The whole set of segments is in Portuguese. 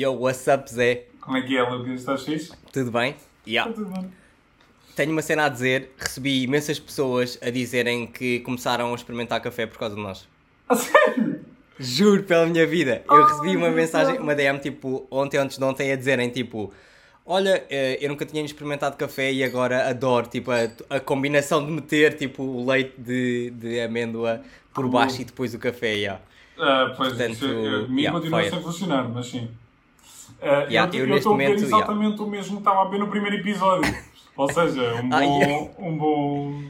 Yo, what's up, Zé? Como é que é, Lucas? Estás fixe? Tudo bem? Yeah. Está tudo bem. Tenho uma cena a dizer. Recebi imensas pessoas a dizerem que começaram a experimentar café por causa de nós. A sério? Juro pela minha vida. Eu recebi uma Oh, mensagem, uma DM, tipo, ontem, antes de ontem, a dizerem, tipo... Olha, eh, eu nunca tinha experimentado café e agora adoro, tipo, a, a combinação de meter, tipo, o leite de, de amêndoa por baixo e depois o café, yeah. Ah, pois, Portanto, isso, é- a mim yeah, continua sem funcionar, mas sim. Ah, Yeah, eu eu eu neste estou a ver exatamente o mesmo que estava a ver no primeiro episódio. Ou seja, um bom. Ah, yeah. Um bom.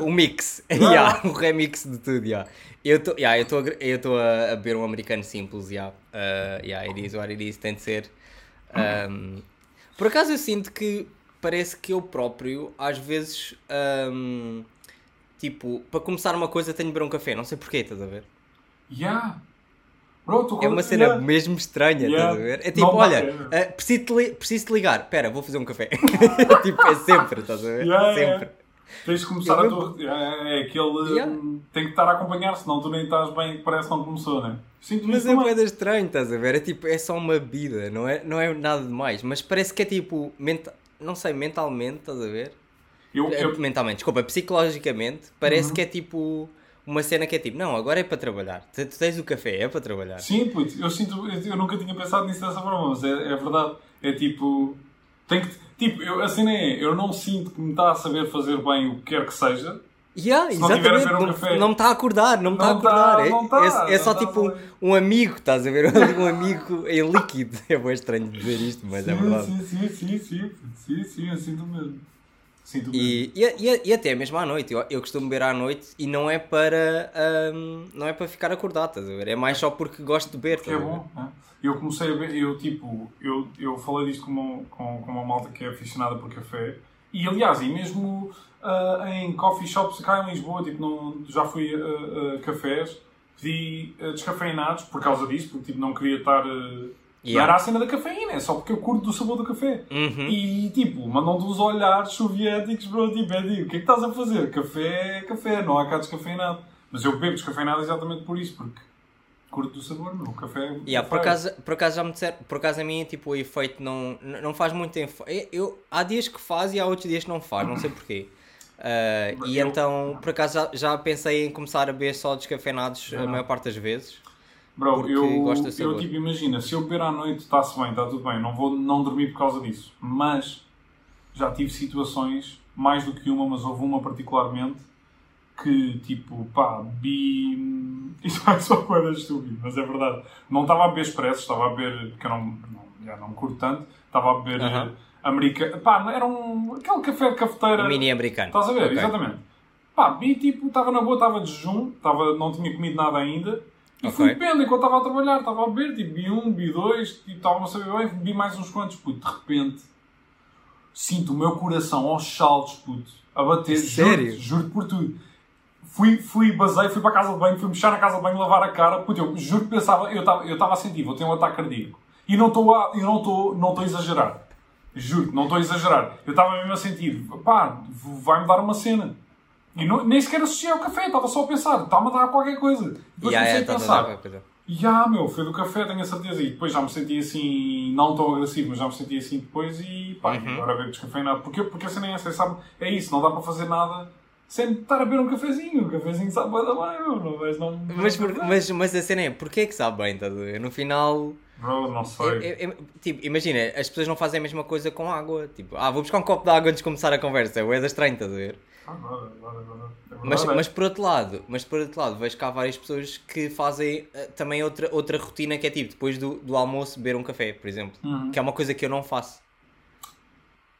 O mix, Yeah. yeah, o remix de tudo, yeah. Eu estou yeah, gr- eu tô a, a beber um americano simples, yeah. Uh, yeah, it is what it is, tem de ser. Um, por acaso eu sinto que parece que eu próprio, às vezes, um, tipo, para começar uma coisa tenho de beber um café, não sei porquê, estás a ver? Yeah. Bro, tu É uma cena yeah. mesmo estranha, Yeah. estás a ver? É Não tipo, olha, é. uh, preciso, te preciso te ligar, espera, vou fazer um café. tipo, é sempre, estás a ver? Yeah, sempre. Tens de começar Eu a tua. É, é aquele. Yeah. Tem que estar a acompanhar, senão tu nem estás bem, parece que não começou, né? Sinto Mas é moeda estranho, estás a ver? É tipo, é só uma bebida, não é, não é nada demais. Mas parece que é tipo, menta... não sei, mentalmente, estás a ver? Eu, É, eu, Mentalmente, desculpa, psicologicamente, parece Uhum. que é tipo uma cena que é tipo, não, agora é para trabalhar. Tu, tu tens o café, é para trabalhar. Sim, puto, eu sinto, eu, eu nunca tinha pensado nisso dessa forma, mas é, é verdade. É tipo, tem que, tipo, eu, a cena é, eu não sinto que me está a saber fazer bem o que quer que seja. Yeah, Se não tiver a exatamente, um não, café. não me está a acordar, não me está a tá, acordar. É- tá, é, é só tá tipo um amigo, estás a ver? Um amigo em líquido. É bem estranho dizer isto, mas é verdade. sim, sim, sim, sim, sim, sim, eu sinto mesmo. E, e, e, e até mesmo à noite, eu, eu costumo beber à noite e não é para ahm, não é para ficar acordado, estás a ver? É mais só porque gosto de beber, Que é bom. né? Eu comecei a ver, eu tipo, eu, eu falei disto com uma, com, com uma malta que é aficionada por café. E aliás, e mesmo ah, em coffee shops cá em Lisboa, tipo, não, já fui a, a cafés, pedi ah, descafeinados por causa disso, porque tipo, não queria estar. Ah, Não Yeah. era a cena da cafeína, é só porque eu curto do sabor do café. Uhum. E tipo, mandam-te uns olhares soviéticos, bro, tipo, é tipo, o que é que estás a fazer? Café é café, não há cá descafeinado. Mas eu bebo descafeinado exatamente por isso, porque curto do sabor, meu, o café é Yeah, por, acaso, por acaso já me disseram, por acaso a mim tipo, o efeito não, não faz muito efeito. Eu, há dias que faz e há outros dias que não faz, não sei porquê. Ah, e Eu- então, por acaso já, já pensei em começar a beber só descafeinados a não. maior parte das vezes. Bro, porque eu, eu tipo, imagina, se eu beber à noite está-se bem, está tudo bem, não vou não dormir por causa disso. Mas já tive situações, mais do que uma, mas houve uma particularmente, que tipo, pá, bi. Isto vai só coisa estúpido, mas é verdade. Não estava a beber expresso, estava a beber, que eu não, não, já não me curto tanto, estava a beber uh americano. Pá, era um. aquele café de cafeteira. O mini americano. Estás a ver? Ok. Exatamente. Pá, vi tipo, estava na boa, estava de jejum, estava, não tinha comido nada ainda. E fui bebendo enquanto estava a trabalhar, estava a beber, tipo, bi um, bi dois, tipo, estava a saber bem, bi mais uns quantos, puto. De repente, sinto o meu coração aos saltos, puto, a bater. Sério? Juro, juro por tudo. Fui, fui, basei, fui para a casa de banho, fui mexer na casa de banho, lavar a cara. Puto, eu juro que pensava, eu estava eu estava a sentir, vou ter um ataque cardíaco. E não estou a, eu não estou, não estou a exagerar. Juro, não estou a exagerar. Eu estava mesmo a sentir, pá, vai-me dar uma cena. E não- nem sequer associei ao café, estava só a pensar, está-me a dar qualquer coisa. Depois Yeah, comecei yeah, a pensar, coisa. Ya, meu, foi do café, tenho a certeza. E depois já me senti assim, não tão agressivo, mas já me senti assim depois e pá, Uhum. agora bebo descafeinado. Porque, porque a cena é essa, sabe? É isso, não dá para fazer nada sem estar a beber um cafezinho. O cafezinho sabe bem, não. Mas, não- por- mas, mas a cena é, porquê é que sabe bem, estás a ver? No final, Bro, não sei. é- é- é- tipo, imagina, as pessoas não fazem a mesma coisa com água. Tipo, ah, vou buscar um copo de água antes de começar a conversa. É da estranho, estás a ver? Ah, agora. É Mas, por outro lado, mas por outro lado, vejo que há várias pessoas que fazem eh, também outra, outra rotina que é tipo, depois do, do almoço beber um café, por exemplo. Uhum. Que é uma coisa que eu não faço.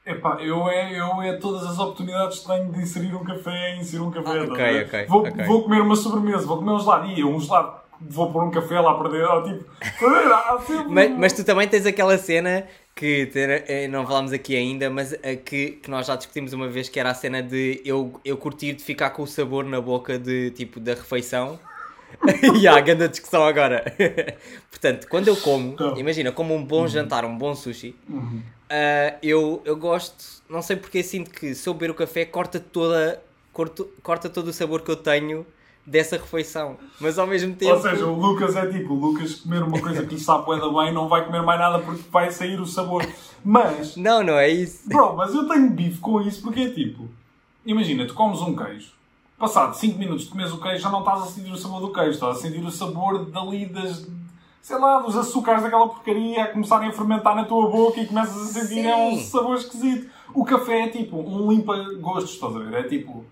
Epá, eu é, eu é todas as oportunidades que tenho de inserir um café, inserir um café. Ah, estás ok, a ver? ok, vou, ok. vou comer uma sobremesa, vou comer um gelado. E um gelado, vou pôr um café lá para dentro. Tipo, a há sempre Mas, mas tu também tens aquela cena que ter- eh, não falámos aqui ainda, mas eh, que, que nós já discutimos uma vez, que era a cena de eu, eu curtir de ficar com o sabor na boca de tipo da refeição. e há grande discussão agora. Portanto, quando eu como, Então. imagina, como um bom jantar, um bom sushi, Uhum. ah, eu, eu gosto, não sei porque sinto que se eu beber o café corta toda, corto, corta todo o sabor que eu tenho dessa refeição. Mas ao mesmo tempo. Ou seja, o Lucas é tipo, o Lucas comer uma coisa que lhe sabe da bem não vai comer mais nada porque vai sair o sabor. Mas, Não, não é isso. bro, mas eu tenho bife com isso porque é tipo, imagina, tu comes um queijo, passado 5 minutos de comes o queijo já não estás a sentir o sabor do queijo, estás a sentir o sabor dali das, sei lá, dos açúcares daquela porcaria a começarem a fermentar na tua boca e começas a sentir é um sabor esquisito. O café é tipo um limpa-gostos, estás a ver? É tipo,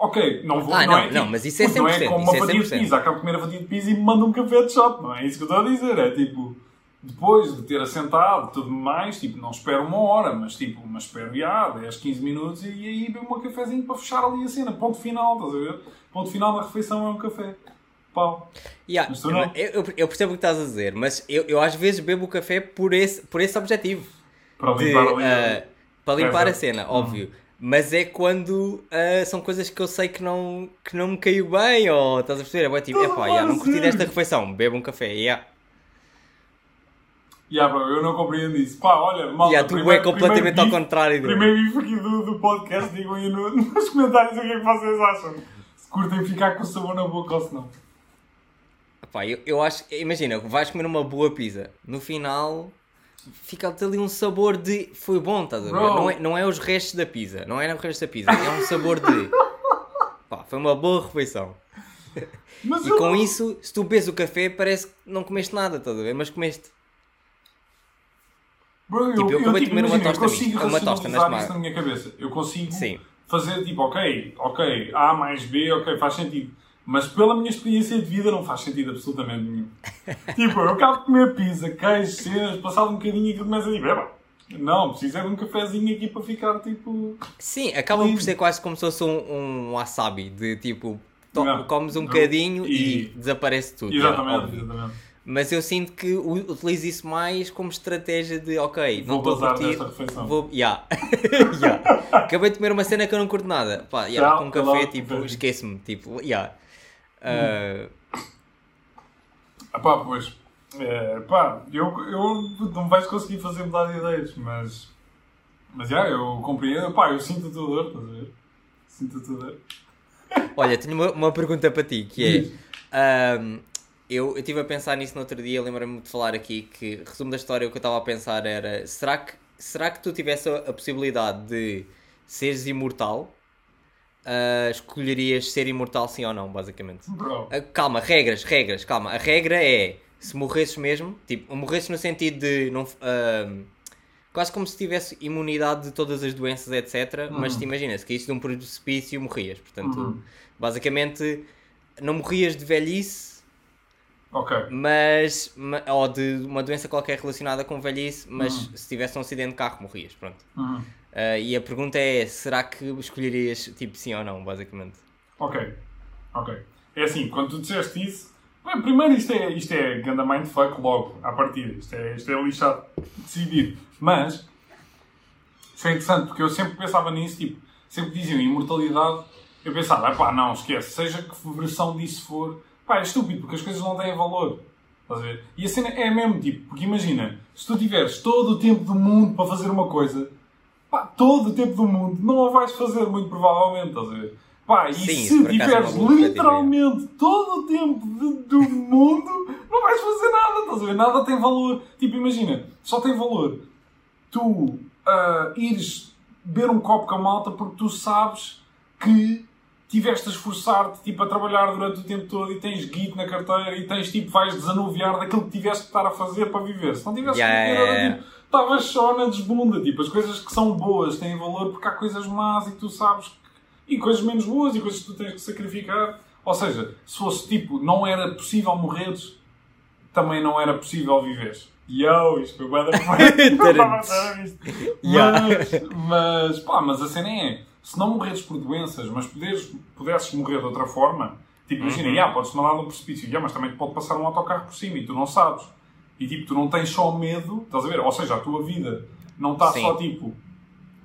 ok, não vou, Ah, não, não, é tipo, não, mas isso é não é 100%, como isso uma é fatia de 100%. pizza, acabo de comer a fatia de pizza e me manda um café de shot, não é isso que eu estou a dizer, é tipo, depois de ter assentado tudo mais, tipo, não espero uma hora, mas tipo, mas espero já 10, 15 minutos e aí bebo um cafezinho para fechar ali a cena, ponto final, estás a ver? Ponto final da refeição é um café. Pau. Yeah, eu, eu- percebo o que estás a dizer, mas eu, eu às vezes bebo o café por esse, por esse objetivo. Para De, limpar ali. ah, para limpar É, a cena, óbvio. Mas é quando ah, são coisas que eu sei que não, que não me caiu bem, ou estás a perceber? É bué tipo, epá, já, não curti desta refeição, bebo um café, yeah. Yeah, bro, eu não compreendo isso. Pá, olha, malta, Yeah, tu primeiro- é completamente primeiro ao contrário. Primeiro bife aqui do, do podcast, digam aí no- nos comentários o que é que vocês acham. Se curtem ficar com o sabor na boca ou se não. Pá, eu, eu acho, imagina, vais comer uma boa pizza, no final fica-te ali um sabor de foi bom, estás a ver? Bro. Não é, não é os restos da pizza, não é os restos da pizza, é um sabor de pá, foi uma boa refeição. Mas E eu com não- isso, se tu bebes o café, parece que não comeste nada, estás a ver? Mas comeste. Bro, eu, Tipo, eu acabei de comer uma imagina, eu tosta consigo mista, uma tosta nas isso na minha cabeça. Eu consigo Sim. fazer tipo, ok, ok, A mais B, ok, faz sentido. Mas pela minha experiência de vida não faz sentido absolutamente nenhum. tipo, eu acabo de comer pizza, queijo, cenas, passado um bocadinho e aquilo começa a dizer, "Epá, não, preciso é de um cafezinho aqui para ficar tipo. Sim, acaba por ser quase como se fosse um, um wasabi, de tipo, to- Não. comes um bocadinho e, E- desaparece tudo. Exatamente, óbvio. exatamente. Mas eu sinto que utilizo isso mais como estratégia de, ok, não Vou estou a curtir, refeição. vou... Yeah. yeah. Acabei de comer uma cena que eu não curto nada. Pá, yeah, Tchau, com um café, tipo, café. esqueço-me, tipo, yeah. Ah, Ah pá, pois. É, pá, eu, eu não vais conseguir fazer mudar de ideias, mas. Mas já, eu compreendo. Pá, eu sinto a tua dor, estás a ver? Sinto a tua dor. Olha, tenho uma, uma pergunta para ti, que é... ahm, eu estive a pensar nisso no outro dia, lembro-me de falar aqui que, resumo da história, o que eu estava a pensar era... Será que, será que tu tivesse a, a possibilidade de seres imortal? Ah, escolherias ser imortal sim ou não, basicamente? Bro. Ah, calma, regras, regras, calma. A regra é, se morresses mesmo, tipo, morresses no sentido de... não ahm, Quase como se tivesse imunidade de todas as doenças, etc. Mas te imagina, se caísse de um precipício, morrias. Portanto, Uhum. basicamente, não morrias de velhice, mas. ma- ou de uma doença qualquer relacionada com velhice, mas Uhum. se tivesse um acidente de carro, morrias. Pronto. Ah, e a pergunta é: será que escolherias tipo sim ou não, basicamente? Ok. Ok. É assim, quando tu disseste isso. Bem, primeiro, isto é, isto é ganda mindfuck logo, à partida. Isto é, isto é lixado decidir. Mas. Isso é interessante, porque eu sempre pensava nisso, tipo, sempre diziam imortalidade, eu pensava, pá, não, esquece, seja que versão disso for, pá, é estúpido, porque as coisas não têm valor. Estás a ver? E a cena é mesmo, tipo, porque imagina, se tu tiveres todo o tempo do mundo para fazer uma coisa, pá, todo o tempo do mundo, não a vais fazer, muito provavelmente, estás a ver? Pá, e Sim, se é tiveres literalmente todo o tempo de- do mundo, não vais fazer nada, estás a ver? Nada tem valor. Tipo, imagina, só tem valor tu ah, ires beber um copo com a malta porque tu sabes que tiveste a esforçar-te tipo, a trabalhar durante o tempo todo e tens guito na carteira e tens tipo, vais desanuviar daquilo que tiveste que estar a fazer para viver. Se não tivesse Yeah, que viver, yeah, tipo, estavas só na desbunda. Tipo, as coisas que são boas têm valor porque há coisas más e tu sabes que... e coisas menos boas e coisas que tu tens que sacrificar. Ou seja, se fosse tipo, não era possível morreres, também não era possível viveres. Yo, isto foi bué da. Mas, mas, pá, mas a cena é, se não morreres por doenças, mas poderes, pudesses morrer de outra forma, tipo, imagina, Uhum. yeah, podes-te mandar num precipício, yeah, mas também te pode passar um autocarro por cima e tu não sabes. E tipo, tu não tens só medo, estás a ver? Ou seja, a tua vida não está Sim. só tipo,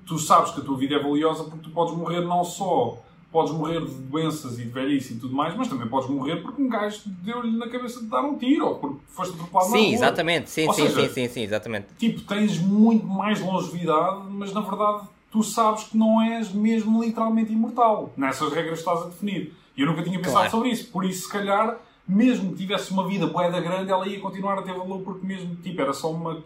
tu sabes que a tua vida é valiosa porque tu podes morrer não só podes morrer de doenças e de velhice e tudo mais, mas também podes morrer porque um gajo deu-lhe na cabeça de dar um tiro ou porque foste atropelado Sim, exatamente, sim, Ou sim, seja, sim, sim, sim, exatamente. Tipo, tens muito mais longevidade, mas na verdade tu sabes que não és mesmo literalmente imortal. Nessas regras que estás a definir. E eu nunca tinha pensado Claro. sobre isso. Por isso, se calhar, mesmo que tivesse uma vida boeda grande, ela ia continuar a ter valor porque mesmo, tipo, era só uma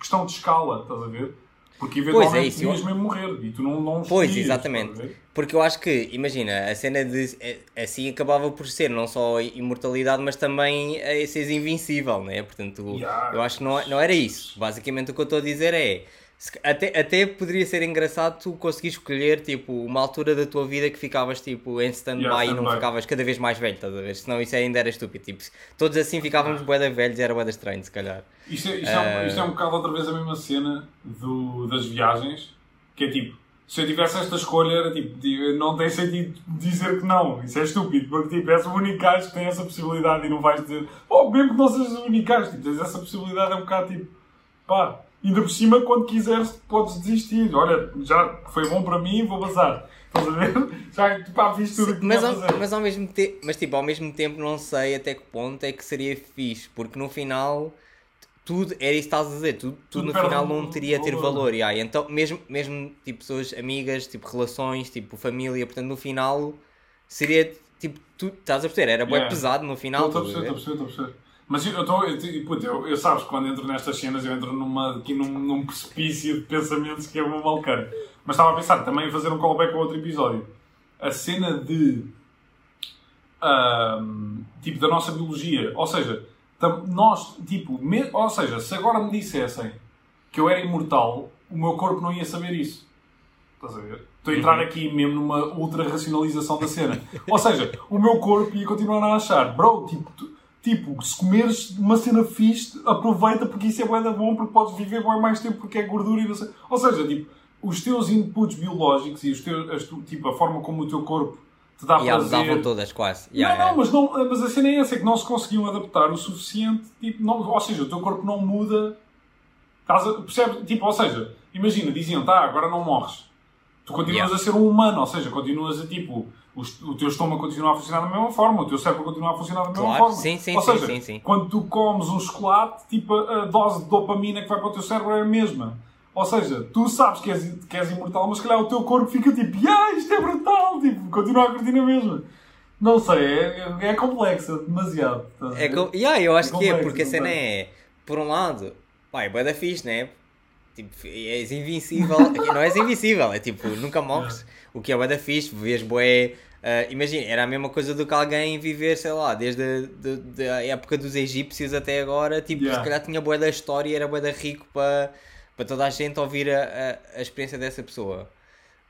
questão de escala, estás a ver? Porque eventualmente é isso, eu- podias mesmo morrer e tu não, não Pois, escolhias, exatamente. Porque eu acho que, imagina, a cena de. eh, Assim acabava por ser não só imortalidade, mas também a seres invencível, né? Portanto, Yeah. eu acho que não, não era isso. Basicamente o que eu estou a dizer é. Até, até poderia ser engraçado tu conseguires escolher tipo, uma altura da tua vida que ficavas tipo, em stand-by Yeah, e não ficavas cada vez mais velho, estás a ver? Senão isso ainda era estúpido. Tipo, todos assim ficávamos boeda velhos era boeda estranho, se calhar. Isto é, isto, é um, isto é um bocado outra vez a mesma cena do, das viagens, que é tipo, se eu tivesse esta escolha, era tipo, não tem sentido dizer que não. Isso é estúpido, porque tipo, és o único gajo que tem essa possibilidade e não vais dizer, oh, mesmo que não sejas o único gajo, tipo, tens essa possibilidade, é um bocado tipo, pá, ainda por cima, quando quiseres, podes desistir. Olha, já foi bom para mim, vou bazar. Estás a ver? Já, pá, fiz tudo o que Mas ao, fazer. mas ao mesmo tempo, mas tipo, ao mesmo tempo não sei até que ponto é que seria fixe, porque no final tudo, era isso que estás a dizer, tudo, tudo Tudo no final não teria a ter valor. valor. yeah, então, mesmo, mesmo tipo pessoas amigas, tipo relações, tipo família, portanto no final seria tipo, tu estás a perceber, era bem Yeah. pesado no final. Estou a perceber, estou a perceber, estou a perceber. Mas eu estou. Eu, puto, eu, eu sabes, quando entro nestas cenas, eu entro numa, aqui num, num precipício de pensamentos que é uma malcana. Mas estava a pensar também em fazer um callback a outro episódio. A cena de. ahm, tipo, da nossa biologia. Ou seja, nós, tipo, me- ou seja, se agora me dissessem que eu era imortal, o meu corpo não ia saber isso. Estás a ver? Estou a entrar aqui mesmo numa ultra racionalização da cena. Ou seja, o meu corpo ia continuar a achar, bro, tipo, tipo se comeres uma cena fixe, aproveita porque isso é bué da bom, porque podes viver bué mais tempo porque é gordura e não sei. Ou seja, tipo, os teus inputs biológicos e os teus, tu- tipo, a forma como o teu corpo te dá E yeah, prazer. mudavam todas quase. Não, Yeah, não, yeah. mas, não, mas a cena é essa, é que não se conseguiam adaptar o suficiente, tipo, não, ou seja, o teu corpo não muda, estás a- percebe? Tipo, ou seja, imagina, diziam, tá, agora não morres. Tu continuas Yeah. a ser um humano, ou seja, continuas a, tipo, o, teu estômago continua a funcionar da mesma forma, o teu cérebro continua a funcionar da mesma Claro, forma. sim, sim, ou seja, sim, sim. quando tu comes um chocolate, tipo, a dose de dopamina que vai para o teu cérebro é a mesma. Ou seja, tu sabes que és, que és imortal, mas se calhar o teu corpo fica tipo, yeah, isto é brutal, tipo, continua a curtir na mesma. Não sei, é, é é demasiado. estás a É com... yeah, eu acho É que é, porque a cena é, por um lado, pá, é da fixe, né? Tipo, és invencível, não és invencível, é tipo, nunca morres, o que é bué da fixe, vês bué, ah, imagina, era a mesma coisa do que alguém viver, sei lá, desde a a época dos egípcios até agora, tipo, Yeah. se calhar tinha bué da história e era bué da rico para para toda a gente ouvir a, a, a experiência dessa pessoa.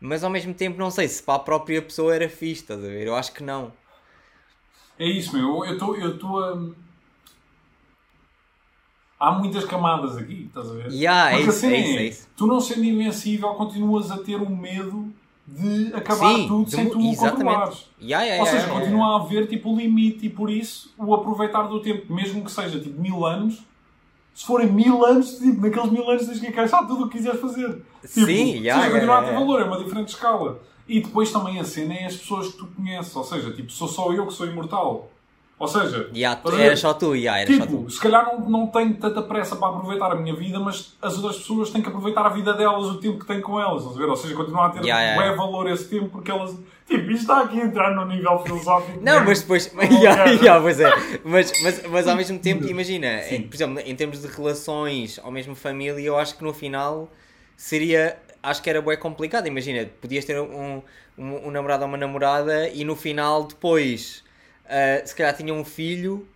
Mas ao mesmo tempo, não sei se para a própria pessoa era fixe, estás a ver? Eu acho que não. É isso, meu. Eu estou eu estou a. Há muitas camadas aqui, estás a ver? Yeah, é Porque a isso, cena é isso, é isso. Tu não sendo invencível, continuas a ter o medo de acabar Sim, tudo de sem tu o controlares. Yeah, yeah, Ou seja, continua a haver tipo o limite e por isso o aproveitar do tempo, mesmo que seja tipo mil anos, se forem mil anos, tipo, naqueles mil anos tens que encaixar tudo o que quiseres fazer. Tipo, Sim, yeah, continuar a ter valor, é uma diferente escala. E depois também a cena é as pessoas que tu conheces, ou seja, tipo, sou só eu que sou imortal. Ou seja, Yeah, era só tu, yeah, era só Tipo, tu. se calhar não, não tenho tanta pressa para aproveitar a minha vida, mas as outras pessoas têm que aproveitar a vida delas, o tempo que têm com elas, estás a ver? Ou seja, continuar a ter Yeah, yeah, valor esse tempo porque elas. Tipo, isto está aqui a entrar no nível filosófico. Não, mas depois. Oh, yeah, yeah, pois é. Mas, mas, mas ao mesmo tempo, imagina, Sim. por exemplo, em termos de relações ou mesmo família, eu acho que no final seria. Acho que era bem complicado. Imagina, podias ter um, um, um namorado ou uma namorada e no final, depois, ah, se calhar tinha um filho.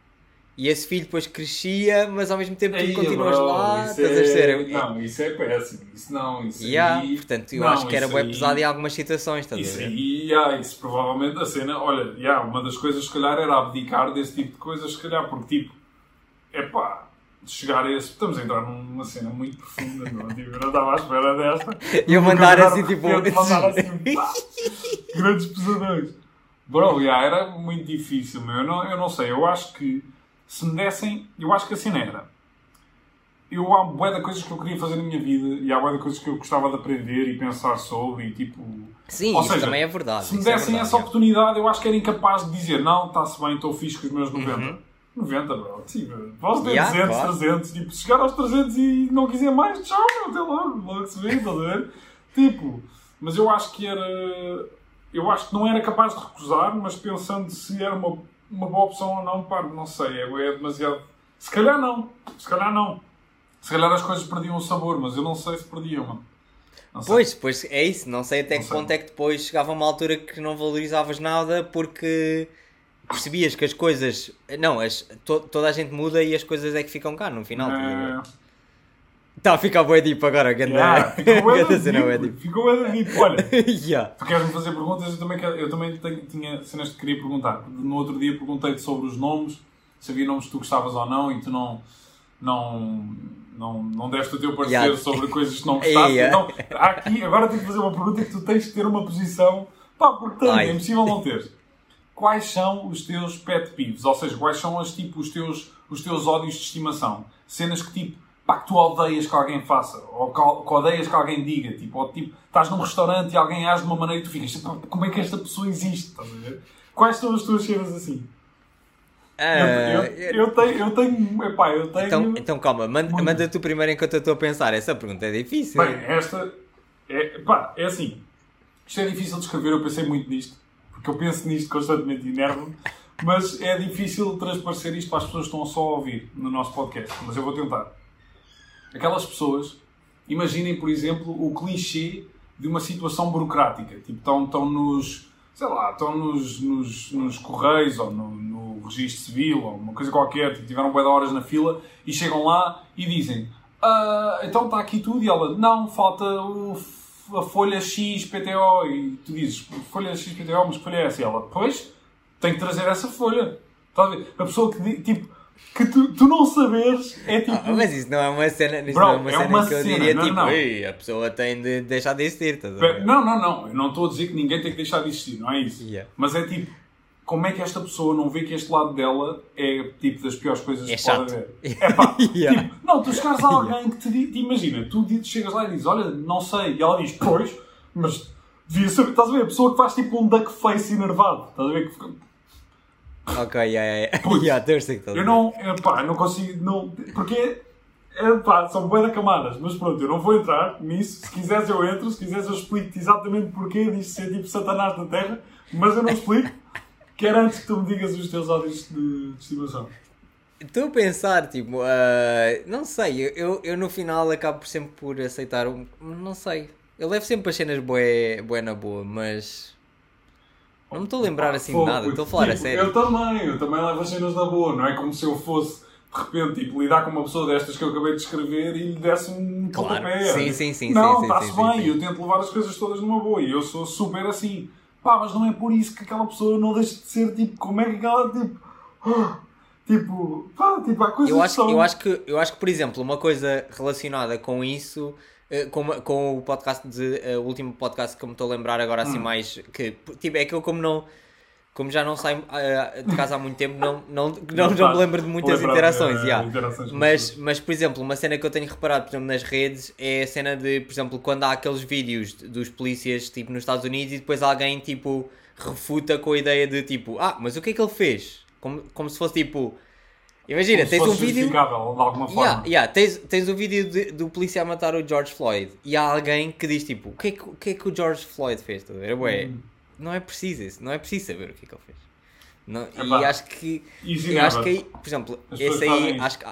E esse filho depois crescia, mas ao mesmo tempo tu continuas bro, lá, isso a é... Não, isso é péssimo. Isso não, isso Yeah, aí... portanto, eu Não, acho que era bem aí- pesado em algumas situações, estás a Isso ver? aí, yeah, isso provavelmente a cena, olha, yeah, uma das coisas se calhar era abdicar desse tipo de coisas, se calhar, porque tipo, é pá, chegar a esse, estamos a entrar numa cena muito profunda, não, tipo, eu não estava à espera desta. Eu Nunca mandar jogaram assim, tipo, mandar assim, pá, grandes pesadões. Bro, yeah, era muito difícil, meu, eu não, eu não sei, eu acho que se me dessem, eu acho que a cena era, eu há bué de coisas que eu queria fazer na minha vida e há bué de coisas que eu gostava de aprender e pensar sobre e tipo... Sim, Ou isso seja, também é verdade. Se me é dessem verdade, essa é. oportunidade, eu acho que era incapaz de dizer não, está-se bem, estou fixe com os meus 90. Uhum. 90, bro. Sim. Posso ter Yeah, 200, claro. 300. Tipo, se chegar aos 300 e não quiser mais, tchau, até logo. Logo se vê, estás a ver? Tipo, mas eu acho que era... eu acho que não era capaz de recusar, mas pensando se era uma, uma boa opção ou não, pá, não sei, é, é demasiado. Se calhar não, se calhar não. Se calhar as coisas perdiam o sabor, mas eu não sei se perdiam, mano. Pois, pois é isso. Não sei até Não que sei. ponto é que depois chegava uma altura que não valorizavas nada porque percebias que as coisas. Não, as, to- toda a gente muda e as coisas é que ficam cá no final. É, Está a ficar bué deep agora, ganda. yeah, ficou bué cena bué deep, deep. Ficou bué da deep. Olha, Yeah. Tu queres-me fazer perguntas? Eu também, quero- eu também tenho- tinha cenas que queria perguntar. No outro dia perguntei-te sobre os nomes, se havia nomes que tu gostavas ou não, e tu não, não, não, não deste o teu parecer Yeah. sobre coisas que não gostaste. Yeah. Então, aqui, agora tenho que fazer uma pergunta que tu tens que ter uma posição. Pá, porque Ai. é impossível não ter. Quais são os teus pet peeves? Ou seja, quais são as, tipo, os, teus, os teus ódios de estimação? Cenas que tipo, pá, que tu odeias que alguém faça, ou que, que odeias que alguém diga, tipo, ou tipo, estás num restaurante e alguém age de uma maneira e tu ficas, "Pá, como é que esta pessoa existe? Estás a ver? Quais são as tuas cenas assim? Ah, eu, eu tenho, eu tenho, epá, eu tenho. então, então calma, manda, Muito. manda tu primeiro enquanto eu estou a pensar. Essa pergunta é difícil. Bem, esta é, pá, é assim. Isto é difícil de escrever, eu pensei muito nisto, porque eu penso nisto constantemente e nervo mas é difícil transparecer isto para as pessoas que estão só a ouvir no nosso podcast. Mas eu vou tentar. Aquelas pessoas, imaginem, por exemplo, o clichê de uma situação burocrática. Tipo, estão, estão nos, sei lá, estão nos, nos, nos correios ou no, no registro civil ou uma coisa qualquer, tipo, tiveram bué de horas na fila e chegam lá e dizem "Ah, então está aqui tudo e ela, não, falta o, a folha XPTO e tu dizes, folha XPTO, mas que folha é essa? E ela, pois, tem que trazer essa folha. Estás a? A pessoa que, tipo, que tu, tu não saberes é tipo... Ah, mas isso não é uma cena, isso Bro, não é uma é cena uma que eu cena, diria não, tipo, não. "Ei, a pessoa tem de deixar de existir. Estás a Pe- ver? Não, não, não. Eu não estou a dizer que ninguém tem que deixar de existir, não é isso. Yeah. Mas é tipo, como é que esta pessoa não vê que este lado dela é tipo das piores coisas É que pode chato. haver? É pá, Yeah. tipo, não, tu chegares a alguém que te, te imagina, tu chegas lá e dizes, olha, não sei, e ela diz, pois, mas devia saber, estás a ver? A pessoa que faz tipo um duck face enervado, estás a ver? Que Ok, yeah, yeah. Putz, yeah, eu sei que Eu não, pá, não consigo, não, porque é, pá, são bué camadas, mas pronto, eu não vou entrar nisso. Se quiseres eu entro, se quiseres eu explico-te exatamente porquê disto ser tipo Satanás da Terra, mas eu não explico. Quero antes que tu me digas os teus ódios de, de estimação. Estou a pensar, tipo, ah, não sei, eu, eu, no final acabo sempre por aceitar, um, não sei, eu levo sempre as cenas bué, bué na boa, mas não me estou a lembrar assim de nada, estou a falar a tipo, sério. Eu também, eu também levo as cenas da boa, não é como se eu fosse de repente tipo, lidar com uma pessoa destas que eu acabei de escrever e lhe desse um Claro. pontapé. Sim, sim, sim, Não, está-se bem, sim, eu tento levar as coisas todas numa boa e eu sou super assim. Pá, mas não é por isso que aquela pessoa não deixa de ser tipo, como é que aquela tipo. ah, Tipo, pá, tipo, há coisas Eu que acho, são. eu, acho que, eu acho que, por exemplo, uma coisa relacionada com isso, com, uma- com o podcast de, eh, o último podcast que eu me estou a lembrar agora Hum. assim mais, que tipo, é que eu como não, como já não saio eh, de casa há muito tempo, não, não, não, não me lembro de muitas Lembrar, interações, eh, yeah. interações com mas, mas, por exemplo, uma cena que eu tenho reparado, por exemplo, nas redes, é a cena de, por exemplo, quando há aqueles vídeos dos polícias, tipo, nos Estados Unidos e depois alguém, tipo, refuta com a ideia de, tipo, ah, mas o que é que ele fez? Como, como se fosse, tipo... Imagina, tens um vídeo. justificável, de alguma forma. Yeah, yeah, tens, tens o vídeo de- do polícia a matar o George Floyd e há alguém que diz tipo: o que é que, o, que, é que o George Floyd fez? Ver? Ué, Hum. Não é preciso isso, não é preciso saber o que é que ele fez. Não, e Epá, acho que. Eu acho que aí, por exemplo, As esse aí, acho que.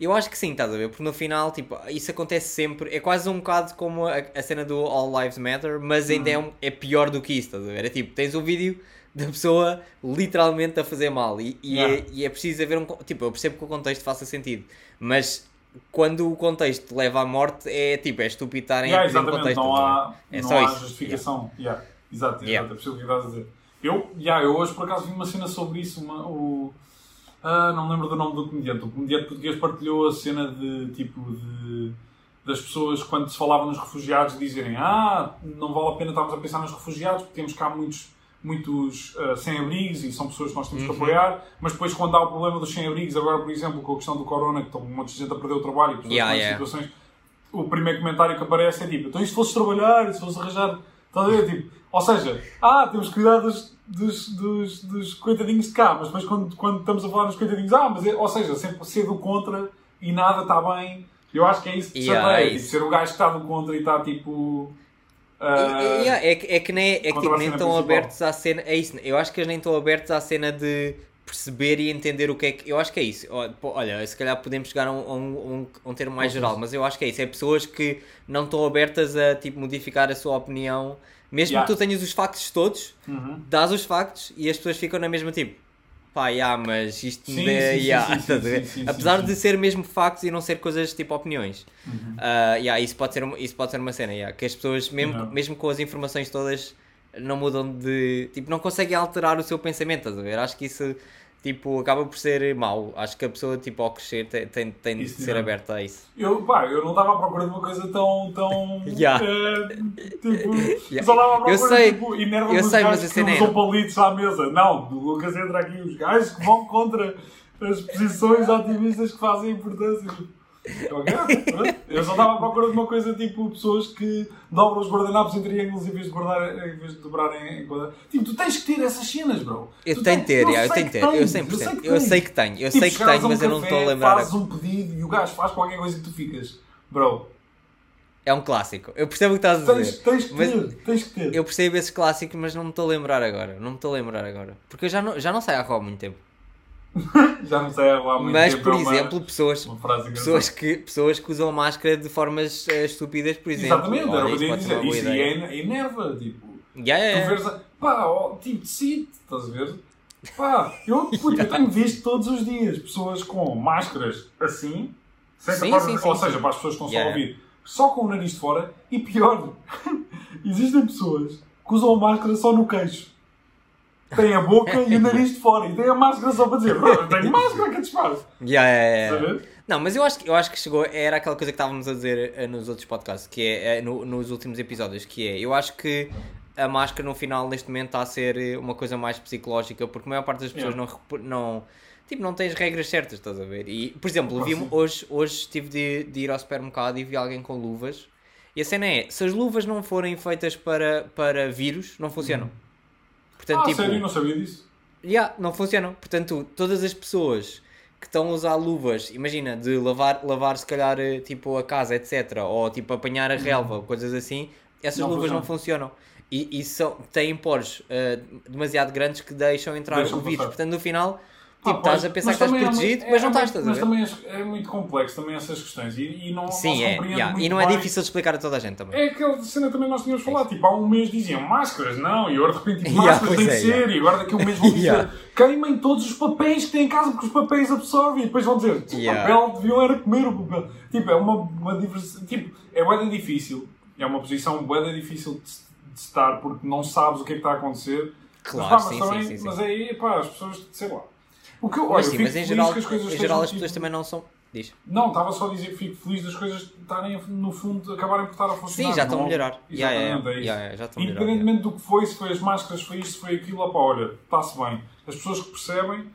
Eu acho que sim, estás a ver? Porque no final, tipo, isso acontece sempre. É quase um bocado como a, a cena do All Lives Matter, mas ainda Uhum. é, um- é pior do que isso, estás a ver? É tipo, tens um vídeo da pessoa literalmente a fazer mal e, e, Yeah. é, e é preciso haver um. Tipo, eu percebo que o contexto faça sentido, mas quando o contexto te leva à morte, é tipo, é estúpido estarem Yeah, a pedir um contexto. não a há? É não só há isso. justificação. Yeah. Exato, exato, Yeah. é preciso o que estás a dizer. Eu, yeah, eu hoje por acaso vi uma cena sobre isso, uma, o, ah, não lembro do nome do comediante. O comediante português partilhou a cena de tipo de das pessoas quando se falava nos refugiados dizerem ah, não vale a pena estarmos a pensar nos refugiados porque temos cá muitos muitos ah, sem-abrigos e são pessoas que nós temos Uhum. que apoiar, mas depois quando há o problema dos sem-abrigos, agora por exemplo com a questão do corona, que estão um monte de gente a perder o trabalho e Yeah, yeah. situações o primeiro comentário que aparece é tipo, então e se fosse trabalhar, se fosse arranjar, estás a ver? Tipo, ou seja, ah, temos que cuidar dos, dos, dos, dos coitadinhos de cá, mas depois quando, quando estamos a falar nos coitadinhos, ah, mas é, ou seja, sempre ser do contra e nada está bem. Eu acho que é isso que se Yeah, chateia, é tipo, isso. ser o gajo que está do contra e está tipo. Ah, E- e- é, que- é que nem, é que, tipo, nem estão abertos à cena. É isso, eu acho que eles nem estão abertos à cena de perceber e entender o que é que. Eu acho que é isso. Olha, se calhar podemos chegar a um, a um, a um, termo mais Com geral, mas eu acho que é isso. É pessoas que não estão abertas a tipo, modificar a sua opinião, mesmo Yeah. que tu tenhas os factos todos, uhum. dás os factos e as pessoas ficam na mesma tipo. Pá, yeah, mas isto Sim, me dá- yeah", Apesar sim, de sim. ser mesmo factos e não ser coisas tipo opiniões. Uhum. Ah, yeah, isso, pode ser uma, isso pode ser uma cena, yeah, que as pessoas, mesmo, Yeah. mesmo com as informações todas, não mudam de. Tipo, não conseguem alterar o seu pensamento, estás a ver? Acho que isso tipo, acaba por ser mau. Acho que a pessoa, tipo, ao crescer, tem, tem, tem de ser não. aberta a isso. Eu, pá, eu não estava à procura de uma coisa tão. tão Yeah. eh, tipo. Yeah. Só estava à procura Eu sei, tipo, enerva-me eu os sei, mas que é- usam palitos à mesa. Não, o Lucas entra aqui, os gajos que vão contra as posições ativistas que fazem importância. Eu só estava à procura de uma coisa tipo pessoas que dobram os guardanapos em triângulos em vez de, guardar, em vez de dobrar em, quadrados. Tipo, tu tens que ter essas cenas, bro. Eu Tu tenho tens- ter, eu sei tenho que ter, eu tens, 100%. que Eu tens. sei que tenho, eu Tipo, sei que tenho, mas eu não estou a lembrar. Fazes um pedido e o gajo faz qualquer coisa e tu ficas, bro, É um clássico. Eu percebo o que estás a tens, dizer. tens que Mas ter, tens que ter. eu percebo esses clássicos, mas não me estou a lembrar agora. Não me estou a lembrar agora. Porque eu já não, já não saio à rua há muito tempo. Já não sei há muito Mas, tempo, por é uma- exemplo, pessoas, uma pessoas, que, pessoas que usam máscara de formas eh, estúpidas, por exemplo. Exatamente, Olha, eu isso ia pode ser uma dizer. Isso aí é enerva, tipo. Yeah, yeah, Tu vês, a- pá, ó, tipo, decide, estás a ver? Pá, eu, puto, eu tenho visto todos os dias pessoas com máscaras assim, sem Sim, tapar, sim, sim, ou seja, para as pessoas que estão Yeah. só ouvir, só com o nariz de fora, e pior, existem pessoas que usam máscara só no queixo. Têm a boca e o nariz de fora, e têm a máscara só para dizer, "Bro, eu tenho máscara que disparo. Yeah, yeah, yeah. Não, mas eu acho, que- eu acho que chegou, era aquela coisa que estávamos a dizer eh, nos outros podcasts, que é, eh, no- nos últimos episódios, que é, eu acho que a máscara no final, neste momento, está a ser eh, uma coisa mais psicológica, porque a maior parte das pessoas Yeah. não, não, tipo, não tem as regras certas, estás a ver? E, por exemplo, vi hoje, hoje tive de, de ir ao supermercado e vi alguém com luvas, e a cena é, se as luvas não forem feitas para, para vírus, não funcionam. Portanto, Ah, tipo, sério, não sabia disso. Yeah, não funcionam. Portanto, todas as pessoas que estão a usar luvas, imagina, de lavar, lavar se calhar eh, tipo a casa, etc. Ou tipo apanhar a relva, ou coisas assim, essas Não luvas não funcionam. E, e são, têm poros eh, demasiado grandes que deixam entrar Deixam o vírus. passar. Portanto, no final, tipo, estás pois, a pensar mas que estás é protegido, muito- mas não é estás, estás Mas também é, é muito complexo também essas questões e, e não, Sim, é. yeah. E não é bem. difícil de explicar a toda a gente também. É aquela cena também nós tínhamos falado, tipo, há um mês diziam máscaras, não, e agora de repente tipo, máscaras pois tem é, que ser, yeah. e agora daqui a um mês vão dizer Yeah. queimem todos os papéis que têm em casa porque os papéis absorvem, e depois vão dizer o papel deviam era comer o papel. Tipo, é uma, uma diversidade, tipo, é bué difícil, é uma posição bué difícil de, de estar porque não sabes o que é que está a acontecer. Claro, mas, pá, sim, mas, também, sim, sim, sim. mas aí, pá, as pessoas, sei lá. O que eu, olha, Mas sim, mas em geral, em geral as pessoas também não são. Diz. não, estava só a dizer que fico feliz das coisas estarem, no fundo, acabarem por estar a funcionar. Sim, já estão a não- melhorar. Yeah, yeah, é yeah, já estão a melhorar, Independentemente do que foi, se foi as máscaras, se foi isto, se foi aquilo, opá, olha, está-se bem. As pessoas que percebem,